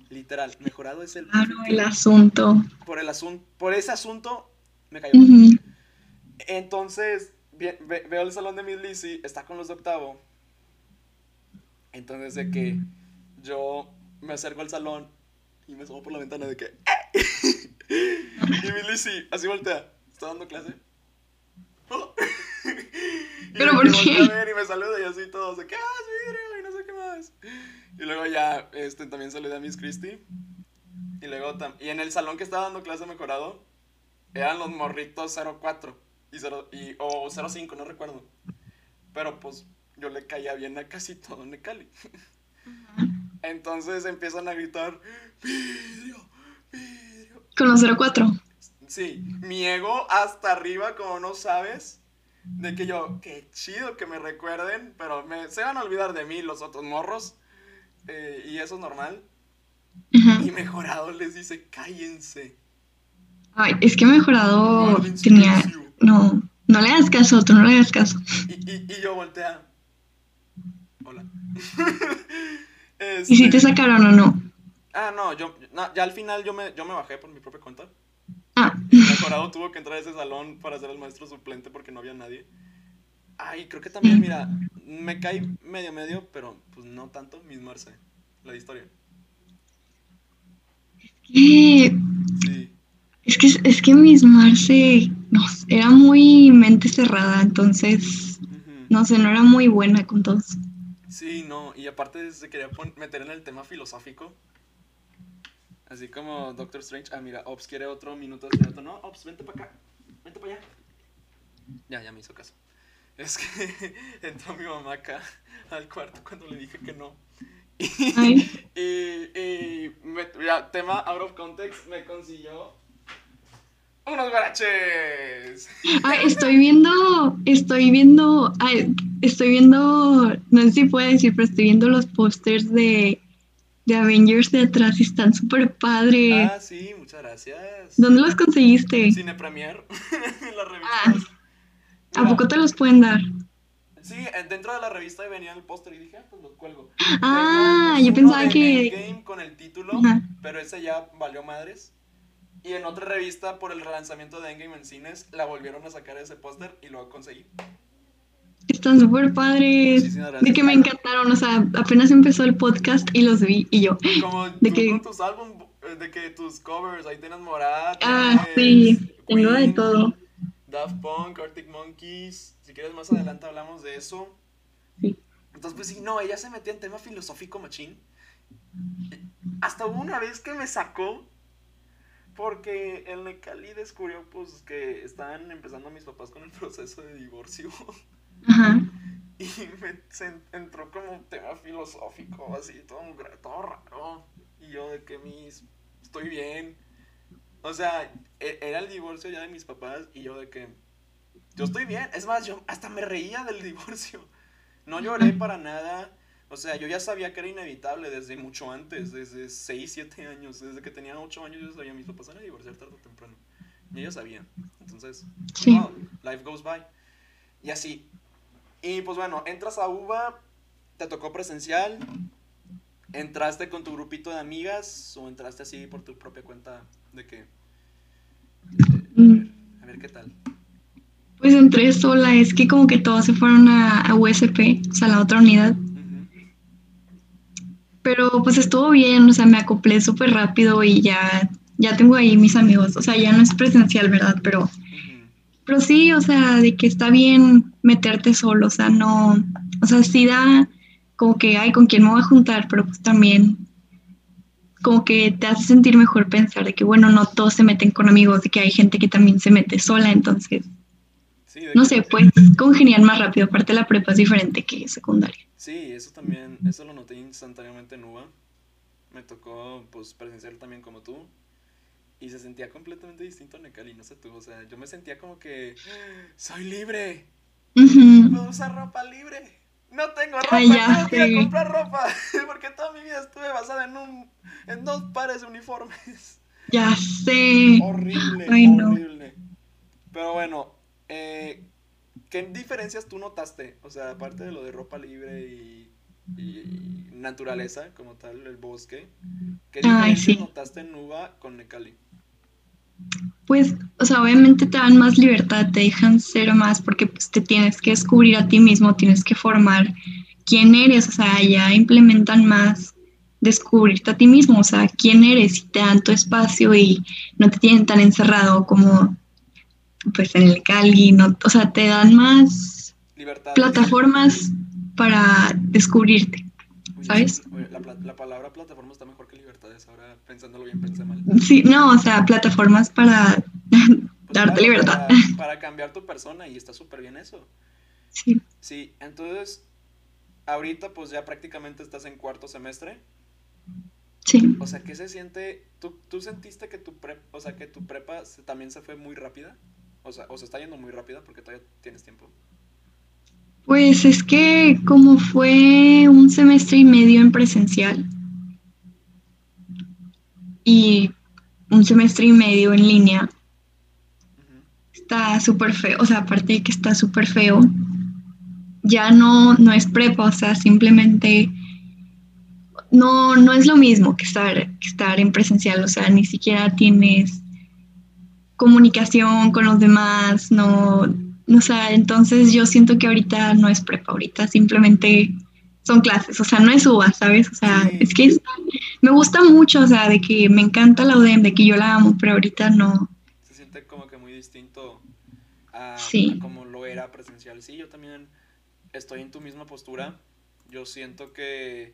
Literal, mejorado es el...
Ah, el asunto.
Por el asunto, por ese asunto me cayó. Entonces, veo el salón de Miss Lizzie, está con los de octavo. Entonces, de que yo me acerco al salón y me asomo por la ventana de que. *laughs* y mi Lizzie así voltea. ¿Está dando clase? *laughs* y ¿Pero por qué? A ver y me saluda y así todos de que, ah, es vidrio y no sé qué más. Y luego ya este, también saludé a Miss Christie. Y luego y en el salón que estaba dando clase mejorado, eran los morritos 04 y 0, y, o 05, no recuerdo. Pero pues yo le caía bien a casi todo Necali. Entonces empiezan a gritar, vidrio, vidrio.
Con los 04.
Sí, mi ego hasta arriba, como no sabes. De que yo, qué chido que me recuerden, pero me, se van a olvidar de mí los otros morros. Eh, y eso es normal. Y mejorado les dice, cállense.
Ay, es que mejorado tenía. No, no le hagas caso, tú no le hagas caso.
Y, y, y yo voltea. Hola. *laughs*
¿Y si te este, sacaron o no?
Ah, no, yo, ya al final yo me, yo me bajé por mi propia cuenta.
Ah.
Y mejorado tuvo que entrar a ese salón para ser el maestro suplente porque no había nadie. Ay, creo que también, mira, *laughs* me cae medio medio, pero pues no tanto, Miss Marce, la historia.
Sí. Es que, es que Miss Marce no, era muy mente cerrada, entonces, no sé, no era muy buena con todos.
Sí, no, y aparte se quería meter en el tema filosófico. Así como Doctor Strange. Ah, mira, Ops quiere otro minuto de dato. No, Ops, vente para acá. Vente para allá. Ya, ya me hizo caso. Es que *laughs* entró mi mamá acá al cuarto cuando le dije que no. *laughs* Y, y, me, tema out of context, me consiguió unos guaraches.
Ay, estoy viendo, estoy viendo, ay, estoy viendo, no sé si puedo decir, pero estoy viendo los pósters de, de Avengers de atrás y están súper padres.
Ah, sí, muchas gracias.
¿Dónde los conseguiste?
Cine Premier, *laughs* en la revista.
Ah, ¿A poco te los pueden dar?
Sí, dentro de la revista venía el póster y dije, ah, pues los cuelgo.
Ah, yo pensaba que...
Game con el título, pero ese ya valió madres. Y en otra revista, por el relanzamiento de Endgame en cines, la volvieron a sacar ese póster y lo conseguí.
Están súper padres. De que me encantaron. O sea, apenas empezó el podcast y los vi y yo.
Como *laughs* de que... con tus álbumes, eh, de que tus covers, ahí tienes Morat.
Ah, sí, tengo de todo.
Daft Punk, Arctic Monkeys. Si quieres más adelante hablamos de eso. Sí. Entonces, pues sí, no, ella se metía en tema filosófico machín. Hasta hubo una vez que me sacó porque el Necali descubrió pues que estaban empezando mis papás con el *laughs* proceso de divorcio. Ajá. Y me entró como un tema filosófico, así, todo, todo raro. Y yo de que mis, estoy bien. O sea, e, era el divorcio ya de mis papás y yo de que yo estoy bien. Es más, yo hasta me reía del *laughs* divorcio. No lloré para nada. O sea, yo ya sabía que era inevitable desde mucho antes, desde 6, 7 años, desde que tenía 8 años yo sabía, mis papás van a divorciar tarde o temprano. Y ellos sabían. Entonces, life goes by. Y así. Y pues bueno, entras a UBA, te tocó presencial, entraste con tu grupito de amigas o entraste así por tu propia cuenta de que... a ver qué tal.
Pues entré sola, es que como que todos se fueron a, USP, o sea, la otra unidad. Pero pues estuvo bien, o sea, me acoplé súper rápido y ya, ya tengo ahí mis amigos, o sea, ya no es presencial, ¿verdad? Pero, pero sí, o sea, de que está bien meterte solo, o sea, no, o sea, sí da como que, ay, ¿con quién me voy a juntar? Pero pues también como que te hace sentir mejor pensar de que, bueno, no todos se meten con amigos, de que hay gente que también se mete sola, entonces, no sé, pues congeniar más rápido, aparte la prepa es diferente que secundaria.
Sí, eso también, eso lo noté instantáneamente en UBA, me tocó pues presenciar también como tú, y se sentía completamente distinto a Necali, no sé tú, o sea, yo me sentía como que, soy libre, puedo usar ropa libre no tengo ropa, tengo que ir a comprar ropa, *laughs* porque toda mi vida estuve basada en un, en dos pares de uniformes.
Ya sé.
Horrible, horrible. Pero bueno, eh, ¿qué diferencias tú notaste? O sea, aparte de lo de ropa libre y, y naturaleza, como tal, el bosque, ¿qué diferencias notaste en Nuba con Necali?
Pues, o sea, obviamente te dan más libertad, te dejan ser más porque pues, te tienes que descubrir a ti mismo, tienes que formar quién eres, o sea, ya implementan más descubrirte a ti mismo, o sea, quién eres y te dan tu espacio y no te tienen tan encerrado como pues en el Cali, no, o sea, te dan más plataformas para descubrirte, ¿sabes?
la palabra plataforma está mejor que libertades, ahora pensándolo bien pensé mal.
Sí, no, o sea, plataformas para pues *laughs* darte libertad.
Para, *laughs* cambiar tu persona y está súper bien eso.
Sí.
Sí, entonces, ahorita pues ya prácticamente estás en cuarto semestre.
Sí.
O sea, ¿qué se siente? ¿Tú, tú sentiste que tu, prepa, o sea, que tu prepa también se fue muy rápida? O sea, o se está yendo muy rápida porque todavía tienes tiempo.
Pues es que como fue un semestre y medio en presencial y un semestre y medio en línea, está súper feo, o sea, aparte de que está súper feo, ya no, no es prepa, o sea, simplemente no, no es lo mismo que estar, que estar en presencial, o sea, ni siquiera tienes comunicación con los demás, no, o sea, entonces yo siento que ahorita no es prepa, ahorita simplemente son clases, o sea, no es UBA, ¿sabes? O sea, es que me gusta mucho, o sea, de que me encanta la UDEM, de que yo la amo, pero ahorita no.
Se siente como que muy distinto a, como lo era presencial. Sí, yo también estoy en tu misma postura. Yo siento que,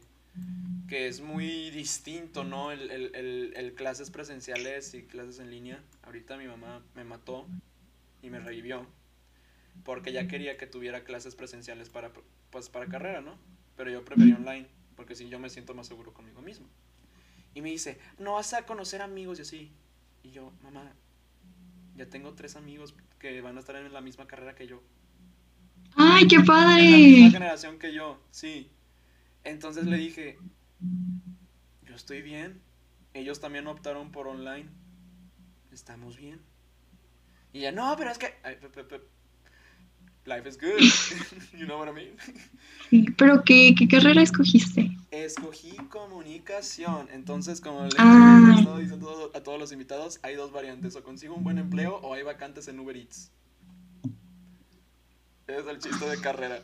que es muy distinto, ¿no? El, el, el clases presenciales y clases en línea. Ahorita mi mamá me mató y me revivió porque ya quería que tuviera clases presenciales para, pues, para carrera, ¿no? Pero yo preferí online, porque si yo me siento más seguro conmigo mismo. Y me dice, no vas a conocer amigos y así. Y yo, mamá, ya tengo tres amigos que van a estar en la misma carrera que yo.
¡Ay, qué padre! En
la misma generación que yo, sí. Entonces le dije, yo estoy bien. Ellos también optaron por online. Estamos bien. Y ya, no, pero es que life is good. *laughs* you know what I mean?
Sí, pero ¿qué, ¿qué, carrera escogiste?
Escogí comunicación. Entonces, como le
ah.
he estado diciendo a todos los invitados, hay dos variantes. O consigo un buen empleo o hay vacantes en Uber Eats. Ese es el chiste de carrera.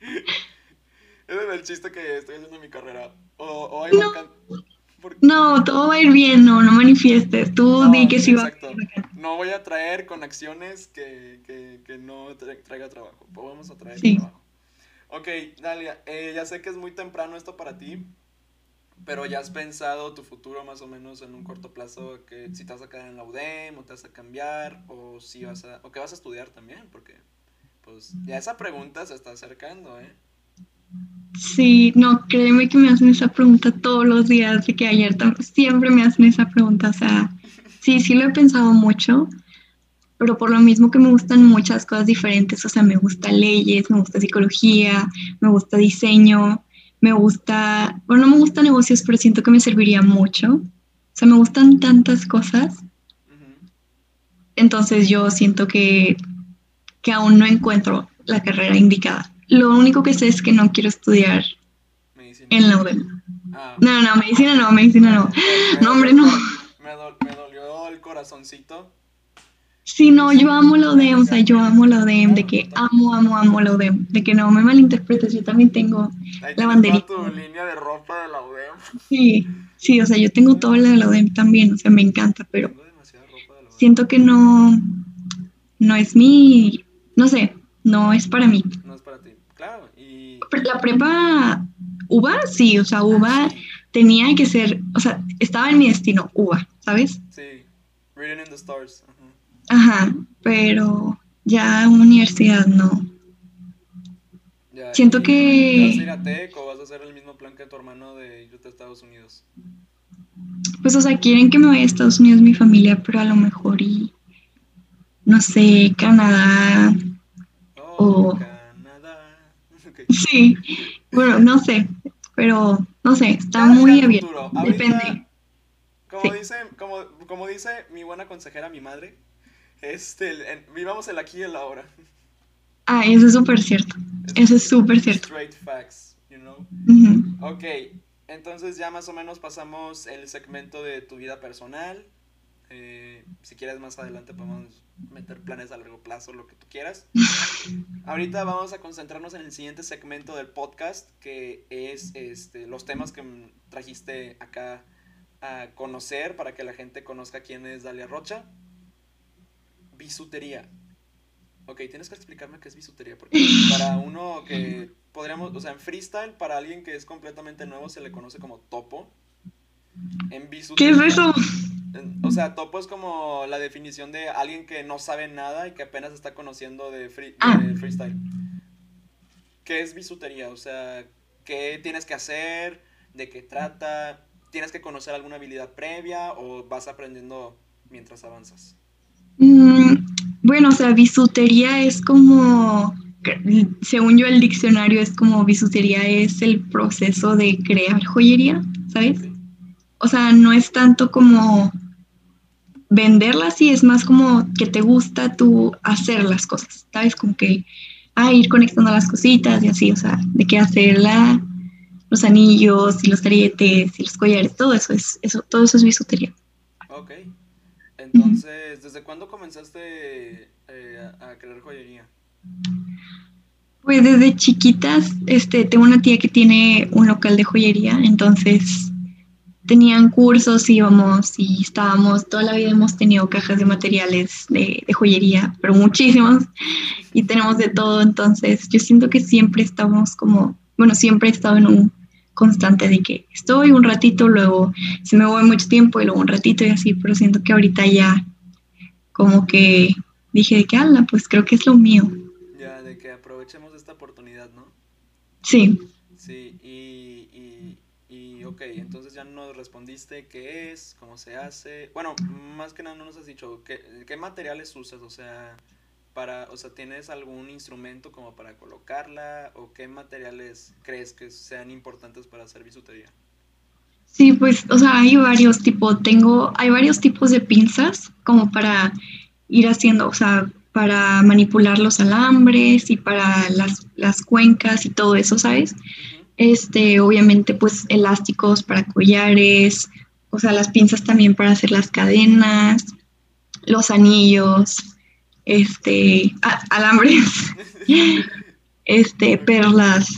*laughs* Ese es el chiste que estoy haciendo en mi carrera. O, o hay vacantes...
No, todo va a ir bien, no, no manifiestes. Tú di que sí va.
No voy a traer con acciones que, que, que no traiga trabajo. Vamos a traer trabajo. Ok, Dalia, eh, ya sé que es muy temprano esto para ti, pero ya has pensado tu futuro más o menos en un corto plazo, que si te vas a quedar en la UDEM o te vas a cambiar, o si vas a, o que vas a estudiar también, porque pues ya esa pregunta se está acercando, ¿eh?
Sí, no, créeme que me hacen esa pregunta todos los días, de que ayer siempre me hacen esa pregunta, o sea, sí, sí lo he pensado mucho, pero por lo mismo que me gustan muchas cosas diferentes, o sea, me gusta leyes, me gusta psicología, me gusta diseño, me gusta, bueno, no me gusta negocios, pero siento que me serviría mucho, o sea, me gustan tantas cosas, entonces yo siento que, que aún no encuentro la carrera indicada. Lo único que sé es que no quiero estudiar en la UDEM. Ah. No, no, medicina no, medicina no. no, hombre, no.
Me, dolió el corazoncito
Sí, no, yo amo la ODEM, o sea, yo amo la ODEM, de que amo, amo, amo la ODEM, de que no me malinterpretes, yo también tengo la banderita.
tu línea de ropa de la ODEM.
Sí, sí, o sea, yo tengo toda la de la ODEM también, o sea, me encanta, pero siento que no, no es mi, no sé, no es para mí.
No es para ti. Claro, y...
La prepa UBA, sí, o sea, UBA
Sí,
tenía que ser, o sea, estaba en mi destino, UBA, ¿sabes?
sí. Reading in the Stars. ajá.
Ajá, pero ya universidad no.
Ya,
Siento que-
¿Te vas a ir a Tech o vas a hacer el mismo plan que tu hermano de irte a Estados Unidos?
Pues, o sea, quieren que me vaya a Estados Unidos mi familia, pero a lo mejor y, no sé, Canadá.
Oh. Canadá.
Sí, bueno, no sé, pero no sé, está muy abierto. Depende.
Como,
Sí.
dice, como, como dice mi buena consejera, mi madre, este, el- vivamos el aquí y el ahora.
Ah, eso es súper cierto. Eso es súper cierto.
Straight facts, you know. Ok, entonces ya más o menos pasamos el segmento de tu vida personal. Eh, si quieres más adelante podemos meter planes a largo plazo, lo que tú quieras. *laughs* Ahorita vamos a concentrarnos en el siguiente segmento del podcast, que es este, los temas que trajiste acá a conocer para que la gente conozca quién es Dalia Rocha. Bisutería. Ok, tienes que explicarme qué es bisutería, porque para uno que podríamos, o sea, en freestyle, para alguien que es completamente nuevo se le conoce como topo. En
¿Qué
bisutería.
es eso?
O sea, topo es como la definición de alguien que no sabe nada y que apenas está conociendo de, free- de
Ah.
freestyle. ¿Qué es bisutería? O sea, ¿qué tienes que hacer? ¿De qué trata? ¿Tienes que conocer alguna habilidad previa o vas aprendiendo mientras avanzas?
Mm, bueno, o sea, bisutería es como, según yo el diccionario es como bisutería es el proceso de crear joyería, ¿sabes? O sea, no es tanto como venderla, sí, es más como que te gusta tú hacer las cosas, ¿sabes? Como que, ah, ir conectando las cositas y así, o sea, de que hacerla, los anillos y los aretes y los collares, todo eso es, eso, todo eso es bisutería.
Ok. Entonces, ¿desde cuándo comenzaste eh, a, a crear joyería?
Pues desde chiquitas, este, tengo una tía que tiene un local de joyería, entonces tenían cursos, íbamos y estábamos, toda la vida hemos tenido cajas de materiales de, de joyería, pero muchísimos, y tenemos de todo, entonces yo siento que siempre estamos como, bueno, siempre he estado en un constante de que estoy un ratito, luego se me voy mucho tiempo y luego un ratito y así, pero siento que ahorita ya como que dije de que, ala, pues creo que es lo mío.
Ya, de que aprovechemos esta oportunidad, ¿no?
Sí,
Sí, y, ok, entonces ya nos respondiste qué es, cómo se hace. Bueno, más que nada no nos has dicho qué, qué materiales usas, o sea, para, o sea, ¿tienes algún instrumento como para colocarla o qué materiales crees que sean importantes para hacer bisutería?
Sí, pues, o sea, hay varios tipos, tengo, hay varios tipos de pinzas como para ir haciendo, o sea, para manipular los alambres y para las, las cuencas y todo eso, ¿sabes? Este, obviamente, pues, elásticos para collares, o sea, las pinzas también para hacer las cadenas, los anillos, este, alambres, *laughs* este, perlas,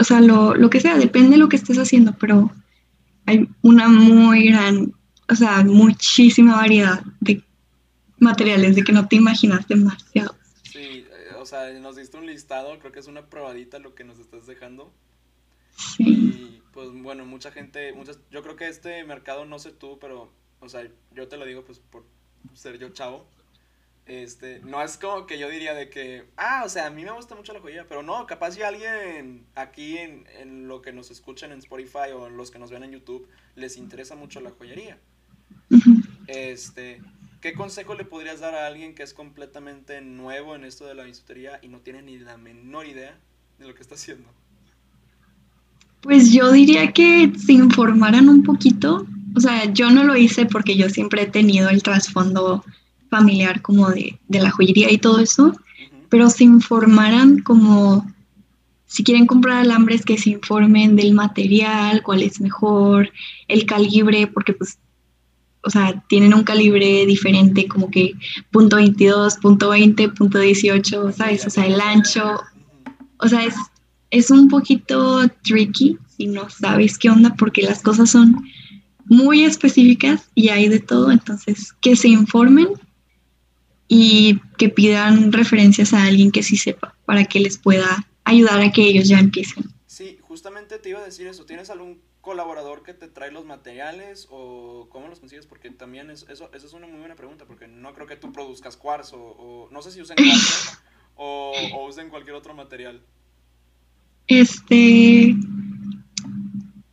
o sea, lo, lo que sea, depende de lo que estés haciendo, pero hay una muy gran, o sea, muchísima variedad de materiales de que no te imaginas demasiado.
Sí, eh, o sea, nos diste un listado, creo que es una probadita lo que nos estás dejando.
Sí,
Y pues bueno, mucha gente, muchas, yo creo que este mercado, no sé tú, pero, o sea, yo te lo digo pues por ser yo chavo. Este, no es como que yo diría de que, ah, o sea, a mí me gusta mucho la joyería, pero no, capaz si alguien aquí en, en lo que nos escuchan en Spotify o los que nos ven en YouTube les interesa mucho la joyería. Este, ¿qué consejo le podrías dar a alguien que es completamente nuevo en esto de la bisutería y no tiene ni la menor idea de lo que está haciendo?
Pues yo diría que se informaran un poquito, o sea, yo no lo hice porque yo siempre he tenido el trasfondo familiar como de, de la joyería y todo eso, pero se informaran como si quieren comprar alambres que se informen del material, cuál es mejor, el calibre, porque pues o sea, tienen un calibre diferente, como que punto 22, punto 20, punto 18, ¿sabes? O sea, el ancho, o sea, es, es un poquito tricky si no sabes qué onda, porque las cosas son muy específicas y hay de todo, entonces que se informen y que pidan referencias a alguien que sí sepa para que les pueda ayudar a que ellos ya empiecen.
Sí, justamente te iba a decir eso. ¿Tienes algún colaborador que te trae los materiales o cómo los consigues? Porque también es, eso, eso es una muy buena pregunta, porque no creo que tú produzcas cuarzo o no sé si usen cuarzo o, o usen cualquier otro material.
Este,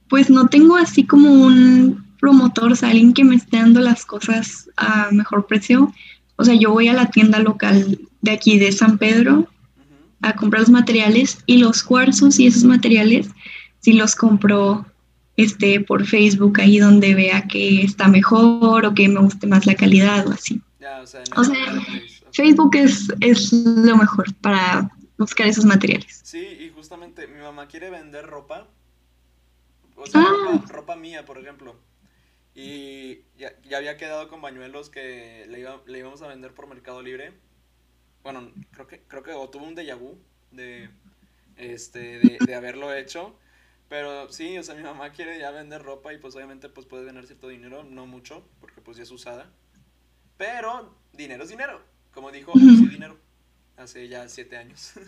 pues no tengo así como un promotor, o sea, alguien que me esté dando las cosas a mejor precio. O sea, yo voy a la tienda local de aquí de San Pedro a comprar los materiales y los cuarzos y esos materiales si los compro este, por Facebook, ahí donde vea que está mejor o que me guste más la calidad o así. o sea, Facebook es, es lo mejor para buscar esos materiales.
Sí, y justamente mi mamá quiere vender ropa, o sea, ah. ropa, mía, por ejemplo. Y ya, ya, había quedado con bañuelos que le, iba, le íbamos a vender por Mercado Libre bueno, creo que, creo que o tuve un déjà vu de, este, de, haberlo hecho. Pero sí, o sea, mi mamá quiere ya vender ropa y pues obviamente pues puede ganar cierto dinero, no mucho, porque pues ya es usada. Pero dinero es dinero, como dijo sí, dinero, hace ya siete años. *laughs*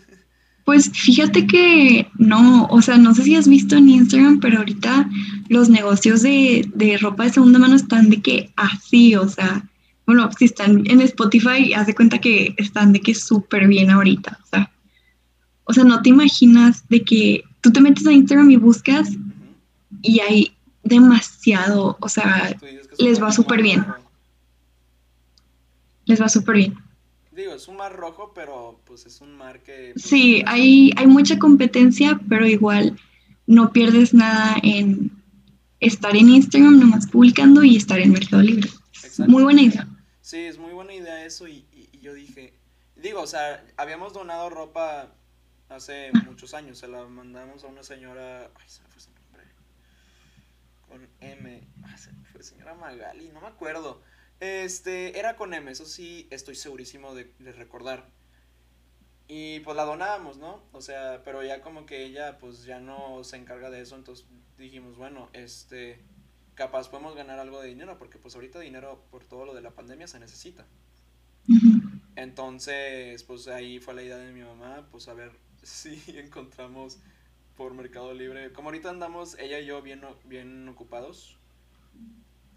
Pues fíjate que no, o sea, no sé si has visto en Instagram, pero ahorita los negocios de, de ropa de segunda mano están de que así, o sea, bueno, si están en Spotify, haz de cuenta que están de que súper bien ahorita. O sea, o sea, no te imaginas de que tú te metes a Instagram y buscas y hay demasiado, o sea, les va súper bien. Les va súper bien.
Digo, es un mar rojo, pero pues es un mar que...
Pues, sí, hay, hay mucha competencia, pero igual no pierdes nada en estar en Instagram nomás publicando y estar en Mercado Libre. Muy buena idea.
Sí, es muy buena idea eso y, yo dije, digo, o sea, habíamos donado ropa hace muchos años, se la mandamos a una señora, ay, se me fue su nombre, con M, ay, se me fue señora Magali, no me acuerdo, este, era con M, eso sí, estoy segurísimo de, de recordar. Y pues la donábamos, ¿no? O sea, pero ya como que ella pues ya no se encarga de eso, entonces dijimos, bueno, este, capaz podemos ganar algo de dinero, porque pues ahorita dinero por todo lo de la pandemia se necesita. Entonces, pues ahí fue la idea de mi mamá, pues a ver *laughs* si encontramos por Mercado Libre. Como ahorita andamos ella y yo bien, bien ocupados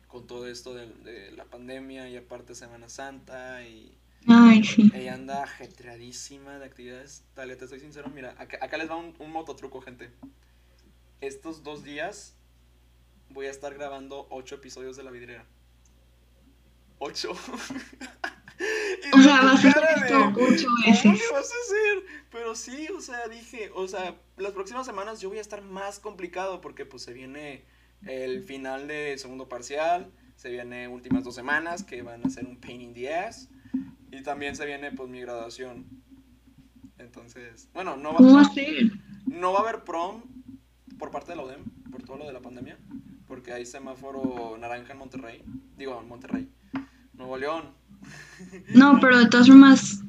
con todo esto de, la pandemia y aparte Semana Santa y ella anda ajetreadísima de actividades. Dale, te soy sincero, mira, acá, les va un, un mototruco, gente. Estos dos días voy a estar grabando ocho episodios de La Vidriera. Ocho. *laughs*
o sea, vas a hacer ocho veces. ¿Cómo
vas a hacer? Pero sí, o sea, dije, o sea, las próximas semanas yo voy a estar más complicado porque pues se viene el final de segundo parcial, se viene últimas dos semanas que van a ser un pain in the ass y también se viene pues mi graduación. Entonces, bueno, no va,
¿Cómo
no va a haber prom por parte de la UDEM, por todo lo de la pandemia porque hay semáforo naranja en Monterrey. Digo, en Monterrey. Nuevo León.
No, pero de todas formas,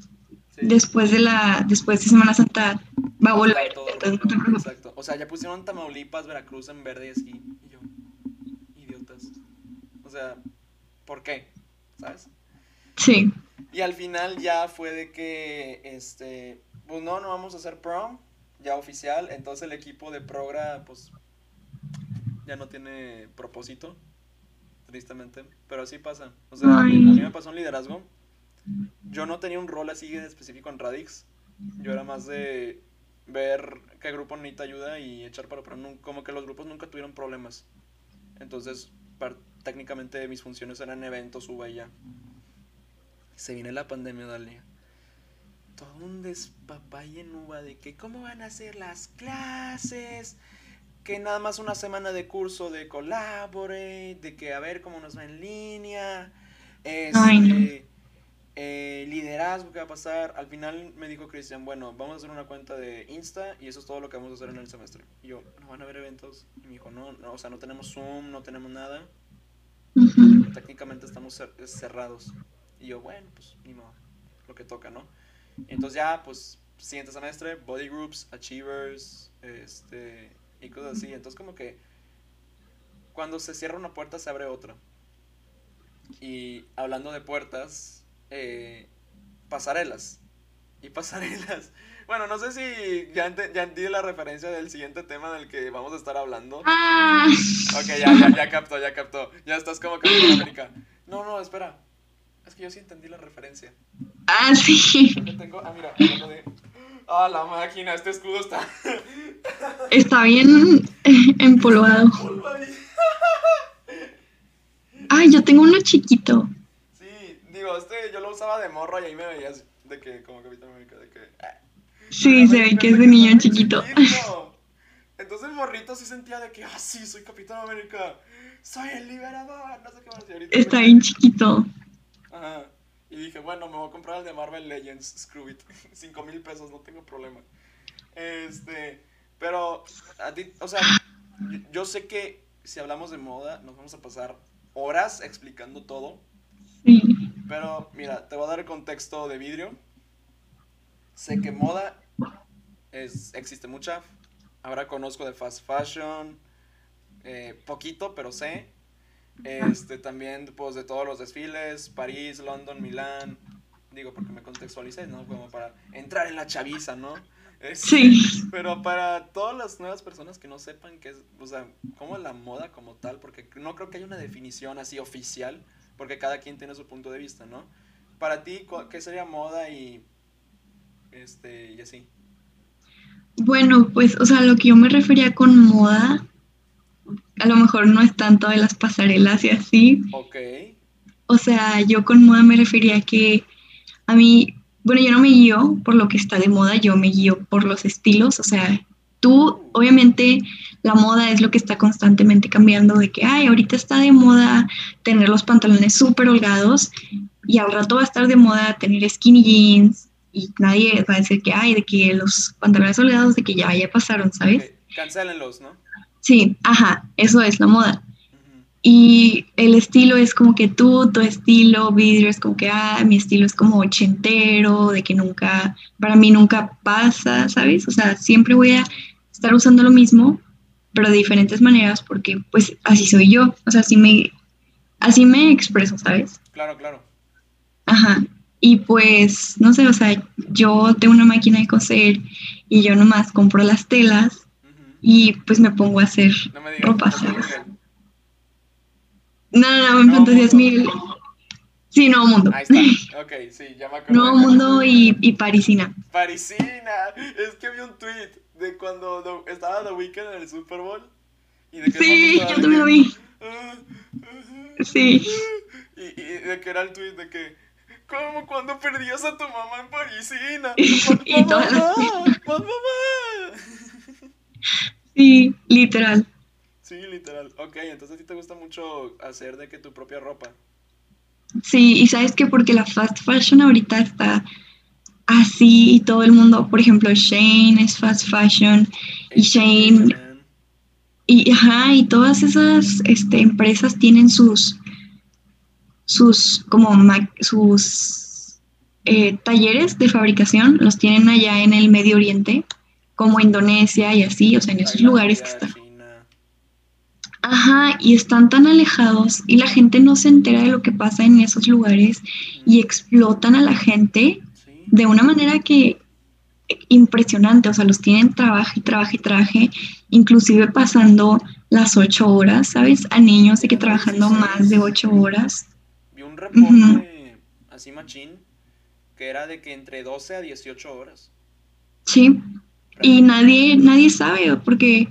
después de la después de Semana Santa va a volver.
exacto. O sea, ya pusieron Tamaulipas, Veracruz en verde y así. Y yo, idiotas. O sea, ¿por qué? ¿Sabes?
Sí.
Y al final ya fue de que, este, pues no, no vamos a hacer prom, ya oficial. Entonces el equipo de Progra, pues ya no tiene propósito, tristemente, pero así pasa. O sea, a mí, me pasó un liderazgo. Yo no tenía un rol así específico en Radix. Yo era más de ver qué grupo necesita ayuda y echar para, pero como que los grupos nunca tuvieron problemas. Entonces, técnicamente mis funciones eran eventos, uva y ya. Se viene la pandemia, Dalia. Todo un despapalle en uva de que cómo van a ser las clases, que nada más una semana de curso de Collaborate, de que a ver cómo nos va en línea, este, eh, liderazgo que va a pasar. Al final me dijo Cristian, bueno, vamos a hacer una cuenta de Insta y eso es todo lo que vamos a hacer en el semestre. Y yo, ¿no van a haber eventos? Y me dijo, no, no o sea, no tenemos Zoom, no tenemos nada. Técnicamente estamos cerrados. Y yo, bueno, pues ni modo, lo que toca, ¿no? entonces ya, pues, siguiente semestre, body groups, achievers, este, y cosas así. Entonces como que cuando se cierra una puerta se abre otra. Y hablando de puertas, eh, pasarelas. Y pasarelas. *laughs* Bueno, no sé si ya, ya di la referencia del siguiente tema del que vamos a estar hablando.
Ah.
Ok, ya, ya, ya captó, ya captó. Ya estás como Capitán *laughs* América. No, no, espera. Es que yo sí entendí la referencia.
Ah, sí.
Tengo, ah, mira, de... Ah, la máquina, este escudo está... *laughs*
Está bien empolvado. Ay, yo tengo uno chiquito.
Digo, este yo lo usaba de morro y ahí me veías de que, como Capitán América, de que... Ah.
Sí, se ve que es de niño chiquito. *laughs*
Entonces el morrito sí sentía de que, ah, sí, soy Capitán América, soy el liberador, no sé qué más.
Está bien chiquito.
Ajá. Y dije, bueno, me voy a comprar el de Marvel Legends, screw it. *laughs* 5 mil pesos, no tengo problema. Este, pero, a ti, o sea, yo, sé que si hablamos de moda, nos vamos a pasar horas explicando todo. Pero, mira, te voy a dar el contexto de vidrio. Sé que moda es, existe mucha. Ahora conozco de fast fashion. Eh, poquito, pero sé. Este, también, pues, de todos los desfiles, París, London, Milán, digo, porque me contextualicé, ¿no? Como para entrar en la chaviza, ¿no?
Este, sí. *laughs*
Pero para todas las nuevas personas que no sepan qué es, o sea, cómo es la moda como tal, porque no creo que haya una definición así oficial, porque cada quien tiene su punto de vista, ¿no? Para ti, ¿qué sería moda y, este, y así?
Bueno, pues, o sea, lo que yo me refería con moda a lo mejor no es tanto de las pasarelas y así.
Ok.
O sea, yo con moda me refería a que a mí, bueno, yo no me guío por lo que está de moda, yo me guío por los estilos. O sea, tú, obviamente, la moda es lo que está constantemente cambiando, de que, ay, ahorita está de moda tener los pantalones súper holgados y al rato va a estar de moda tener skinny jeans y nadie va a decir que, ay, de que los pantalones holgados, de que ya, ya pasaron, ¿sabes?
Cancélenlos, ¿no?
Sí, ajá, eso es la moda. Y el estilo es como que tú, tu estilo, vidrio es como que, ah, mi estilo es como ochentero, de que nunca, para mí nunca pasa, ¿sabes? O sea, siempre voy a estar usando lo mismo, pero de diferentes maneras, porque pues así soy yo, o sea, así me, así me expreso, ¿sabes?
Claro, claro.
Ajá. Y pues, no sé, o sea, yo tengo una máquina de coser y yo nomás compro las telas y pues me pongo a hacer ropa. No, no, no, en Fantasías Mil. Sí, Nuevo Mundo.
Ahí está. Ok, sí, ya me acuerdo.
Nuevo Mundo y, y, Parisina.
Parisina. Es que vi un tweet de cuando estaba The Weeknd en el Super Bowl.
Y de que sí, yo también lo vi. Sí.
Y, y de que era el tweet de que. ¿Cómo cuando perdías a tu mamá en Parisina? *laughs*
y todas las...
mamá.
Sí, literal.
Sí, literal. Ok, entonces a ti te gusta mucho hacer de que tu propia ropa.
Sí, y sabes que porque la fast fashion ahorita está así y todo el mundo, por ejemplo, Shane es fast fashion y Shane y ajá, y todas esas este, empresas tienen sus sus como sus eh, talleres de fabricación los tienen allá en el Medio Oriente como Indonesia y así, o sea, en esos lugares que están. Ajá, y están tan alejados y la gente no se entera de lo que pasa en esos lugares y explotan a la gente de una manera que impresionante, o sea, los tienen trabajo y trabajo y trabaje, inclusive pasando las ocho horas, ¿sabes? A niños de que trabajando más de ocho horas.
Vi un reporte así machín que era de que entre 12 a 18 horas.
Sí, y nadie, nadie sabe, porque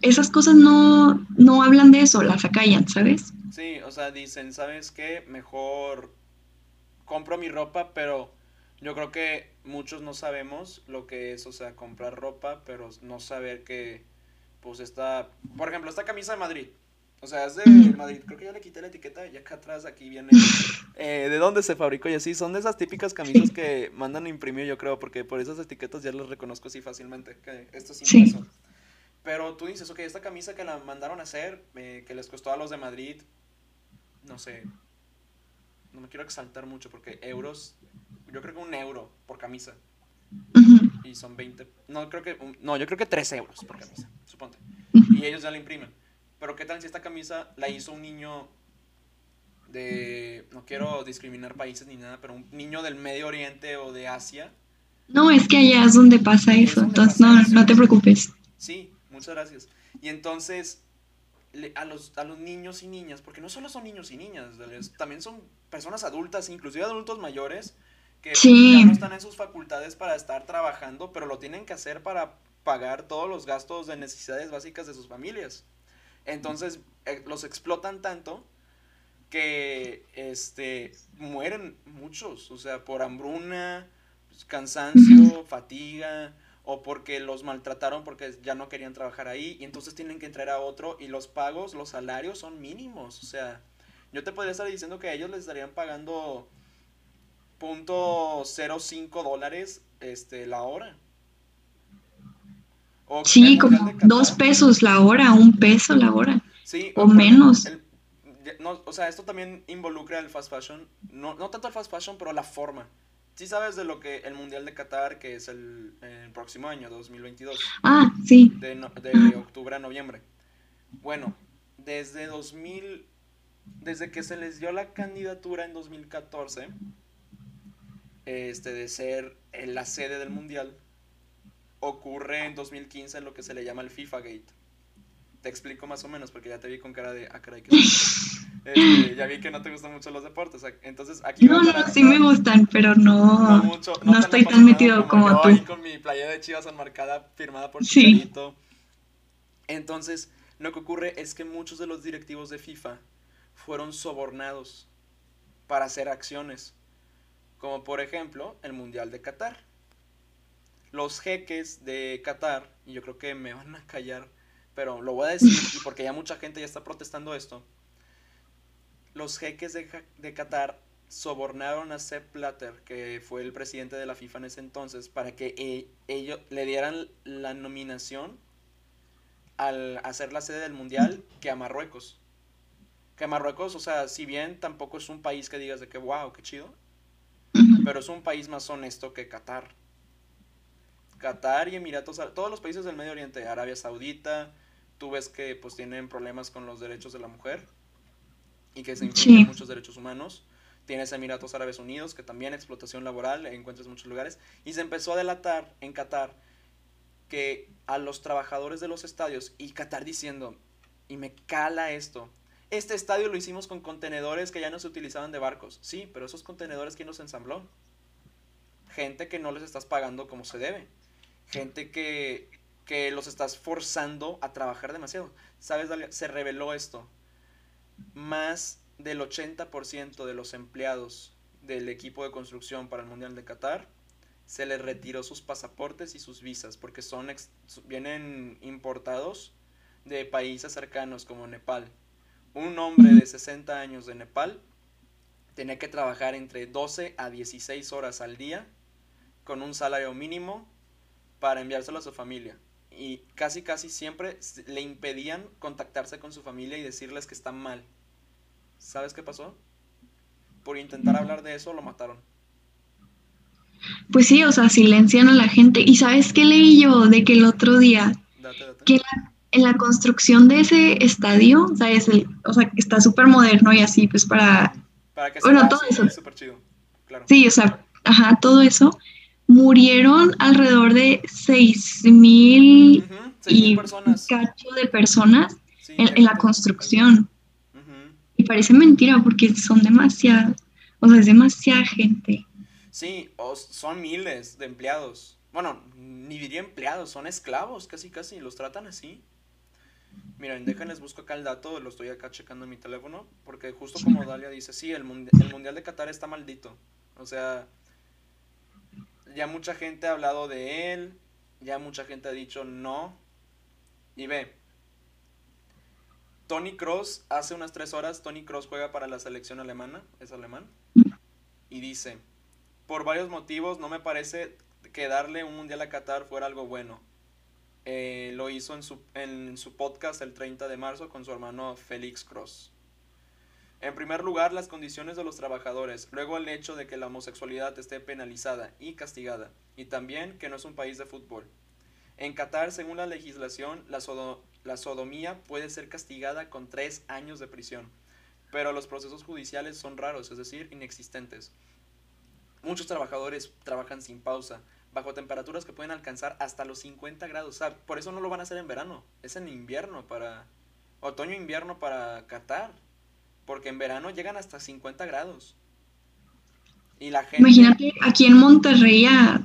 esas cosas no, no hablan de eso, las acallan, ¿sabes?
Sí, o sea, dicen, ¿sabes qué? Mejor compro mi ropa, pero yo creo que muchos no sabemos lo que es, o sea, comprar ropa, pero no saber que, pues, está, por ejemplo, esta camisa de Madrid, o sea, es de Madrid. Creo que ya le quité la etiqueta y acá atrás aquí viene *laughs* eh, de dónde se fabricó y así. Son de esas típicas camisas que mandan a imprimir, yo creo, porque por esas etiquetas ya las reconozco así fácilmente. Que esto es impreso. Pero tú dices, ok, esta camisa que la mandaron a hacer, eh, que les costó a los de Madrid no sé, no me quiero exaltar mucho porque euros, yo creo que un euro por camisa. Y son 20, no, creo que, no, yo creo que 3 euros por camisa, suponte. Y ellos ya la imprimen. Pero ¿qué tal si esta camisa la hizo un niño de, no quiero discriminar países ni nada, pero un niño del Medio Oriente o de Asia?
No, es que allá es donde pasa eso, entonces no, no te preocupes.
Sí, muchas gracias. Y entonces a los, a los niños y niñas, porque no solo son niños y niñas, también son personas adultas, inclusive adultos mayores, que pues, ya no están en sus facultades para estar trabajando, pero lo tienen que hacer para pagar todos los gastos de necesidades básicas de sus familias. Entonces eh, los explotan tanto que este, mueren muchos, o sea, por hambruna, pues, cansancio, fatiga, o porque los maltrataron porque ya no querían trabajar ahí y entonces tienen que entrar a otro y los pagos, los salarios son mínimos. O sea, yo te podría estar diciendo que a ellos les estarían pagando .05 dólares este, la hora.
sí, como dos pesos la hora, un peso la hora. Sí, o menos.
o sea, esto también involucra el fast fashion. No, no tanto el fast fashion, pero la forma. Sí sabes de lo que el Mundial de Qatar, que es el, próximo año, 2022.
Ah, sí.
De, octubre a noviembre. Bueno, desde 2000, desde que se les dio la candidatura en 2014, este, de ser la sede del Mundial, ocurre en 2015 lo que se le llama el FIFA Gate. Te explico más o menos porque ya te vi con cara de, ah, caray, que... *laughs* Este, ya vi que no te gustan mucho los deportes. Entonces, aquí.
No, no, sí me gustan, pero no. No, mucho, no, estoy tan metido como, yo, tú.
Ahí con mi playa de chivas enmarcada firmada por sí. Entonces, lo que ocurre es que muchos de los directivos de FIFA fueron sobornados para hacer acciones. Como por ejemplo, el Mundial de Qatar. Los jeques de Qatar, y yo creo que me van a callar, pero lo voy a decir, porque ya mucha gente ya está protestando esto los jeques de, Qatar sobornaron a Sepp Blatter, que fue el presidente de la FIFA en ese entonces, para que e, ellos le dieran la nominación al hacer la sede del Mundial que a Marruecos. Que Marruecos, o sea, si bien tampoco es un país que digas de que, wow, qué chido, pero es un país más honesto que Qatar. Qatar y Emiratos, todos los países del Medio Oriente, Arabia Saudita, tú ves que pues tienen problemas con los derechos de la mujer y que se infringen muchos derechos humanos. Tienes Emiratos Árabes Unidos, que también explotación laboral, encuentras muchos lugares. Y se empezó a delatar en Qatar que a los trabajadores de los estadios, y Qatar diciendo, y me cala esto, este estadio lo hicimos con contenedores que ya no se utilizaban de barcos. Sí, pero esos contenedores, ¿quién los ensambló? Gente que no les estás pagando como se debe. Gente que, que los estás forzando a trabajar demasiado. ¿Sabes? Se reveló esto más del 80% de los empleados del equipo de construcción para el Mundial de Qatar se les retiró sus pasaportes y sus visas porque son vienen importados de países cercanos como Nepal. Un hombre de 60 años de Nepal tenía que trabajar entre 12 a 16 horas al día con un salario mínimo para enviárselo a su familia. Y casi casi siempre le impedían contactarse con su familia y decirles que está mal. ¿Sabes qué pasó? Por intentar hablar de eso lo mataron.
Pues sí, o sea, silencian a la gente. ¿Y sabes qué leí yo de que el otro día? Que en la construcción de ese estadio, o sea, o sea está súper moderno y así, pues para...
Para que bueno, todo eso. Súper chido, claro.
Sí, o sea, ajá, todo eso. Murieron alrededor de 6 mil y personas. cacho de personas en, la construcción parece mentira porque son demasiadas, o sea, es demasiada gente.
Sí, son miles de empleados. Bueno, ni diría empleados, son esclavos, casi casi, los tratan así. Miren, déjenles busco acá el dato, lo estoy acá checando en mi teléfono, porque justo como Dalia dice, sí, el, el Mundial de Qatar está maldito. O sea, ya mucha gente ha hablado de él, ya mucha gente ha dicho no. Y ve, Tony Cross, hace unas tres horas, Tony Cross juega para la selección alemana, es alemán, y dice, por varios motivos no me parece que darle un mundial a Qatar fuera algo bueno. Eh, lo hizo en su, en su podcast el 30 de marzo con su hermano Félix Cross. En primer lugar, las condiciones de los trabajadores, luego el hecho de que la homosexualidad esté penalizada y castigada, y también que no es un país de fútbol. En Qatar, según la legislación, la, la sodomía puede ser castigada con tres años de prisión, pero los procesos judiciales son raros, es decir, inexistentes. Muchos trabajadores trabajan sin pausa, bajo temperaturas que pueden alcanzar hasta los 50 grados. por eso no lo van a hacer en verano, es en invierno para... Otoño-invierno para Qatar. Porque en verano llegan hasta 50 grados.
Y la gente... Imagínate aquí en Monterrey a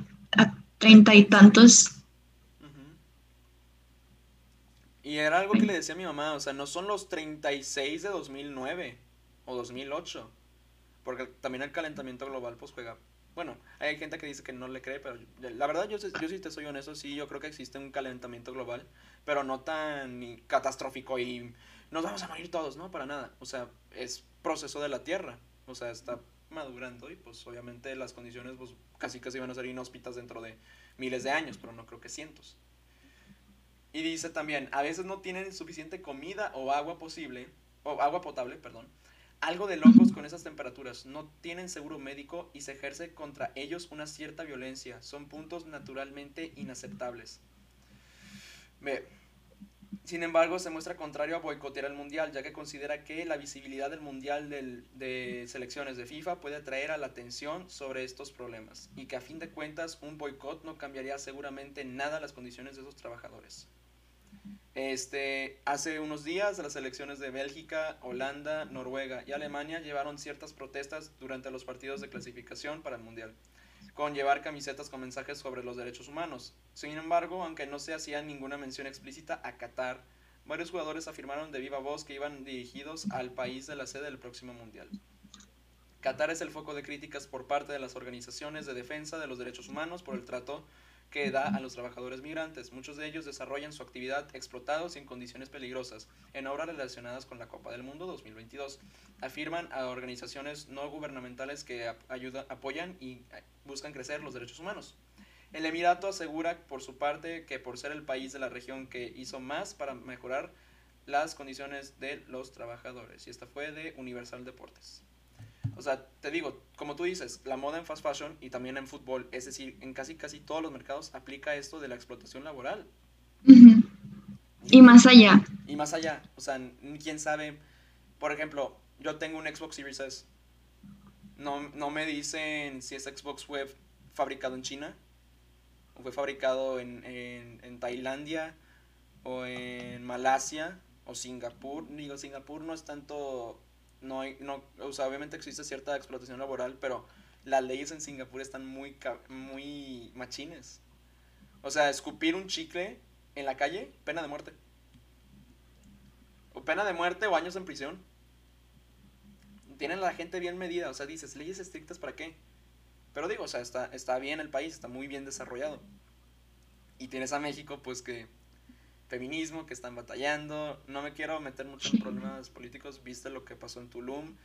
treinta y tantos.
Y era algo que le decía a mi mamá, o sea, no son los 36 de 2009 o 2008. Porque también el calentamiento global pues juega... Bueno, hay gente que dice que no le cree, pero la verdad yo, yo sí te soy honesto, sí, yo creo que existe un calentamiento global, pero no tan catastrófico y nos vamos a morir todos, ¿no? Para nada. O sea, es proceso de la Tierra. O sea, está madurando y pues obviamente las condiciones pues casi casi van a ser inhóspitas dentro de miles de años, pero no creo que cientos. Y dice también, a veces no tienen suficiente comida o agua posible, o agua potable, perdón. Algo de locos con esas temperaturas, no tienen seguro médico y se ejerce contra ellos una cierta violencia, son puntos naturalmente inaceptables. Ve, sin embargo, se muestra contrario a boicotear el Mundial, ya que considera que la visibilidad del Mundial de selecciones de FIFA puede atraer a la atención sobre estos problemas, y que a fin de cuentas un boicot no cambiaría seguramente nada las condiciones de esos trabajadores. Este, hace unos días las selecciones de Bélgica, Holanda, Noruega y Alemania llevaron ciertas protestas durante los partidos de clasificación para el Mundial con llevar camisetas con mensajes sobre los derechos humanos. Sin embargo, aunque no se hacía ninguna mención explícita a Qatar, varios jugadores afirmaron de viva voz que iban dirigidos al país de la sede del próximo Mundial. Qatar es el foco de críticas por parte de las organizaciones de defensa de los derechos humanos por el trato que da a los trabajadores migrantes. Muchos de ellos desarrollan su actividad explotados en condiciones peligrosas en obras relacionadas con la Copa del Mundo 2022. Afirman a organizaciones no gubernamentales que ayuda, apoyan y buscan crecer los derechos humanos. El Emirato asegura por su parte que por ser el país de la región que hizo más para mejorar las condiciones de los trabajadores. Y esta fue de Universal Deportes. O sea, te digo, como tú dices, la moda en fast fashion y también en fútbol, es decir, en casi casi todos los mercados aplica esto de la explotación laboral.
y, más allá.
Y más allá, o sea, quién sabe, por ejemplo, yo tengo un Xbox Series S. No, no me dicen si ese Xbox fue fabricado en China, o fue fabricado en, en, en Tailandia, o en Malasia, o Singapur. Digo, Singapur no es tanto no hay, no, o sea, obviamente existe cierta explotación laboral, pero las leyes en Singapur están muy, muy machines. O sea, escupir un chicle en la calle, pena de muerte. O pena de muerte o años en prisión. Tienen la gente bien medida, o sea, dices, leyes estrictas para qué. Pero digo, o sea, está, está bien el país, está muy bien desarrollado. Y tienes a México, pues que feminismo que están batallando. No me quiero meter mucho en problemas *laughs* políticos, viste lo que pasó en Tulum.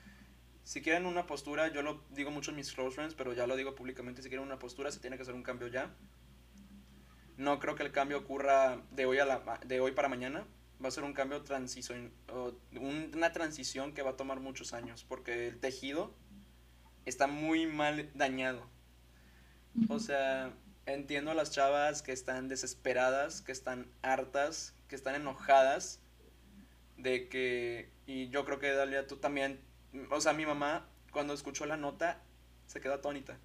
Si quieren una postura, yo lo digo mucho en mis close friends, pero ya lo digo públicamente, si quieren una postura se tiene que hacer un cambio ya. No creo que el cambio ocurra de hoy, a la, de hoy para mañana. Va a ser un cambio transición, una transición que va a tomar muchos años, porque el tejido está muy mal dañado. O sea, entiendo a las chavas que están desesperadas, que están hartas, que están enojadas de que, y yo creo que Dalia, tú también, o sea, mi mamá cuando escuchó la nota se quedó atónita.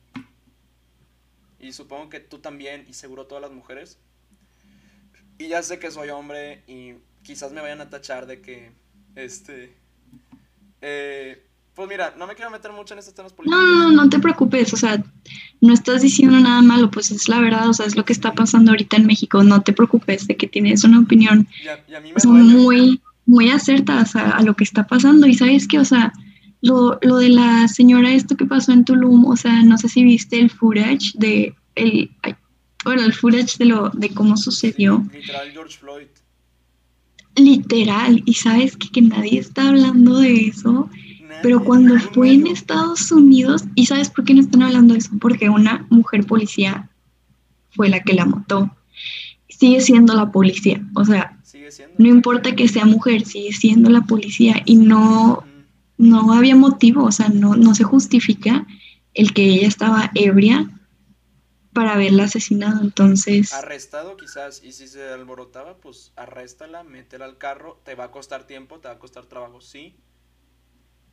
Y supongo que tú también, y seguro todas las mujeres. Y ya sé que soy hombre y quizás me vayan a tachar de que, este, eh, pues mira, no me quiero meter mucho en estos temas políticos.
No, no, no te preocupes, o sea, no estás diciendo nada malo, pues es la verdad, o sea, es lo que está pasando ahorita en México, no te preocupes de que tienes una opinión muy, muy acertada a lo que está pasando y sabes que, o sea, lo, lo, de la señora, esto que pasó en Tulum, o sea, no sé si viste el footage de, el, bueno, el footage de, lo, de cómo sucedió.
literal, George Floyd.
Literal, y sabes que, que nadie está hablando de eso pero cuando fue en Estados Unidos, ¿y sabes por qué no están hablando de eso? Porque una mujer policía fue la que la mató. Sigue siendo la policía, o sea, no importa que sea mujer, sigue siendo la policía y no, no había motivo, o sea, no, no se justifica el que ella estaba ebria para haberla asesinado, entonces...
Arrestado quizás, y si se alborotaba, pues arréstala, métela al carro, te va a costar tiempo, te va a costar trabajo, sí,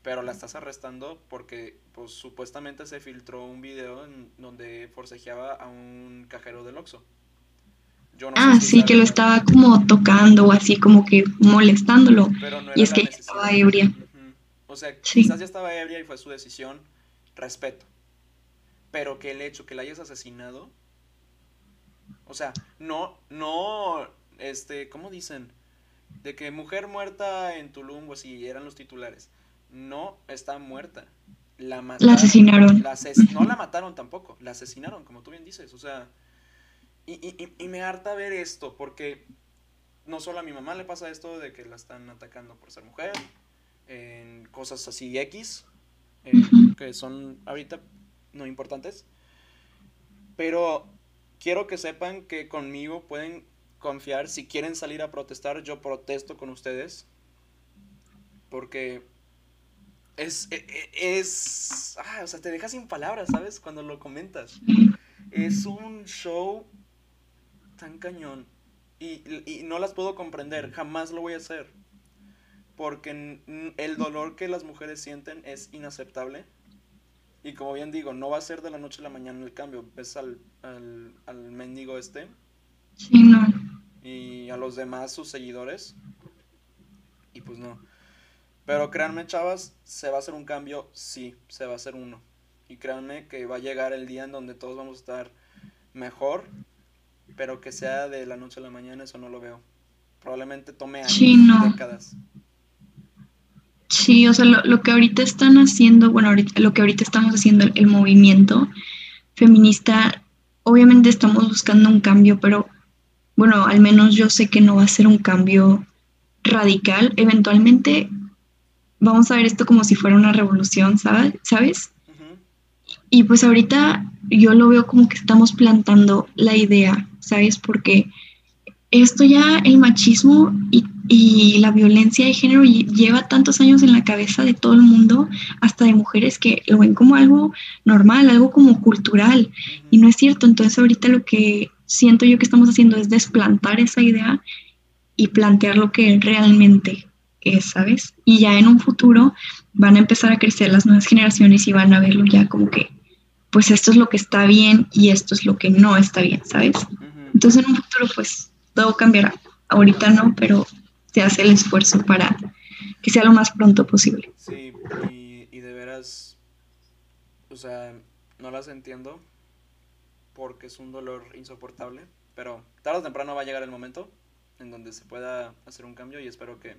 pero la estás arrestando porque pues supuestamente se filtró un video en donde forcejeaba a un cajero del Oxxo.
ah, sí, que lo estaba como tocando o así como que molestándolo. y es que estaba ebria.
O sea, quizás ya estaba ebria y fue su decisión, respeto. Pero que el hecho que la hayas asesinado, o sea, no, no, este, ¿cómo dicen? De que mujer muerta en Tulum o así, eran los titulares no está muerta.
La, mataron, la asesinaron.
no la mataron tampoco, la asesinaron, como tú bien dices. O sea, y, me harta ver esto, porque no solo a mi mamá le pasa esto de que la están atacando por ser mujer, en cosas así X, eh, que son ahorita no importantes. Pero quiero que sepan que conmigo pueden confiar. Si quieren salir a protestar, yo protesto con ustedes. Porque es, e, e, es, ah, o sea, te deja sin palabras, ¿sabes? Cuando lo comentas. Es un show tan cañón. Y, y, no las puedo comprender, jamás lo voy a hacer. Porque el dolor que las mujeres sienten es inaceptable. Y como bien digo, no va a ser de la noche a la mañana el cambio. Ves al, al, al mendigo este.
Sí, no.
Y a los demás, sus seguidores. Y pues no. Pero créanme, chavas, se va a hacer un cambio, sí, se va a hacer uno. Y créanme que va a llegar el día en donde todos vamos a estar mejor, pero que sea de la noche a la mañana, eso no lo veo. Probablemente tome años,
sí, décadas. Sí, o sea, lo, que ahorita están haciendo, bueno, ahorita, lo que ahorita estamos haciendo, el movimiento feminista, obviamente estamos buscando un cambio, pero bueno, al menos yo sé que no va a ser un cambio radical. Eventualmente vamos a ver esto como si fuera una revolución, ¿sabes? Y pues ahorita yo lo veo como que estamos plantando la idea, ¿sabes? Porque esto ya, el machismo y, la violencia de género lleva tantos años en la cabeza de todo el mundo, hasta de mujeres que lo ven como algo normal, algo como cultural. Y no es cierto. Entonces ahorita lo que siento yo que estamos haciendo es desplantar esa idea y plantear lo que realmente ¿sabes? Y ya en un futuro van a empezar a crecer las nuevas generaciones y van a verlo ya como que, pues esto es lo que está bien y esto es lo que no está bien, ¿sabes? Entonces en un futuro pues todo cambiará. Ahorita no, pero se hace el esfuerzo para que sea lo más pronto posible.
Sí, y, y de veras, o sea, no las entiendo porque es un dolor insoportable, pero tarde o temprano va a llegar el momento en donde se pueda hacer un cambio y espero que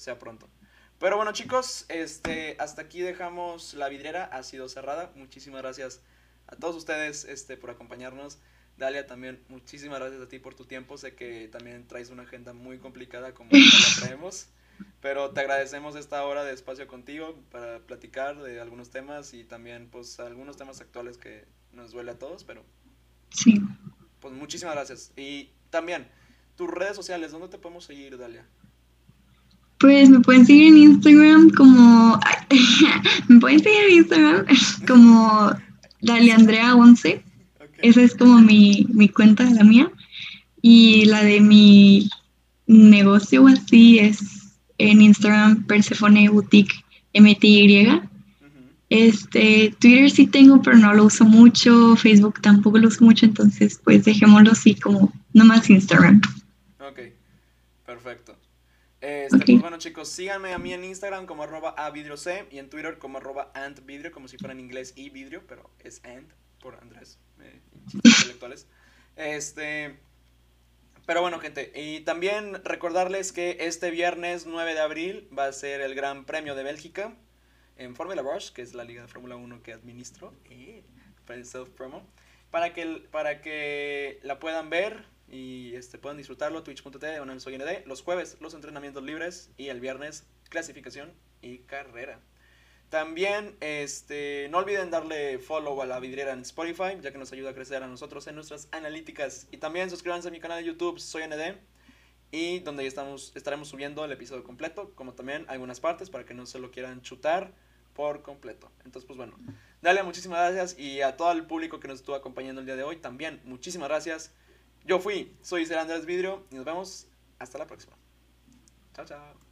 sea pronto. Pero bueno chicos, este, hasta aquí dejamos la vidriera, ha sido cerrada. Muchísimas gracias a todos ustedes este, por acompañarnos. Dalia, también muchísimas gracias a ti por tu tiempo. Sé que también traes una agenda muy complicada como la traemos. Pero te agradecemos esta hora de espacio contigo para platicar de algunos temas y también pues algunos temas actuales que nos duele a todos, pero...
Sí.
Pues muchísimas gracias. Y también, tus redes sociales, ¿dónde te podemos seguir, Dalia?
Pues me pueden seguir en Instagram como. *laughs* me pueden seguir en Instagram como DaliAndrea11. Esa es como mi, mi cuenta, la mía. Y la de mi negocio así es en Instagram Persephone Boutique MTY. Este, Twitter sí tengo, pero no lo uso mucho. Facebook tampoco lo uso mucho, entonces pues dejémoslo así como nomás Instagram.
Ok, perfecto. Este, pues bueno chicos, síganme a mí en Instagram como arroba c y en Twitter como arroba antvidrio, como si fuera en inglés y vidrio, pero es ant por Andrés, eh, intelectuales. Este, pero bueno gente, y también recordarles que este viernes 9 de abril va a ser el Gran Premio de Bélgica en Formula Rush, que es la liga de Fórmula 1 que administro, eh, para el self-promo, para que, para que la puedan ver, y este, pueden disfrutarlo, twitch.tv, una ND, los jueves los entrenamientos libres y el viernes clasificación y carrera. También este, no olviden darle follow a la vidriera en Spotify, ya que nos ayuda a crecer a nosotros en nuestras analíticas. Y también suscríbanse a mi canal de YouTube, soy ND, y donde estamos, estaremos subiendo el episodio completo, como también algunas partes para que no se lo quieran chutar por completo. Entonces, pues bueno, dale muchísimas gracias y a todo el público que nos estuvo acompañando el día de hoy también, muchísimas gracias. Yo fui, soy Ser Andrés Vidrio y nos vemos hasta la próxima. Chao, chao.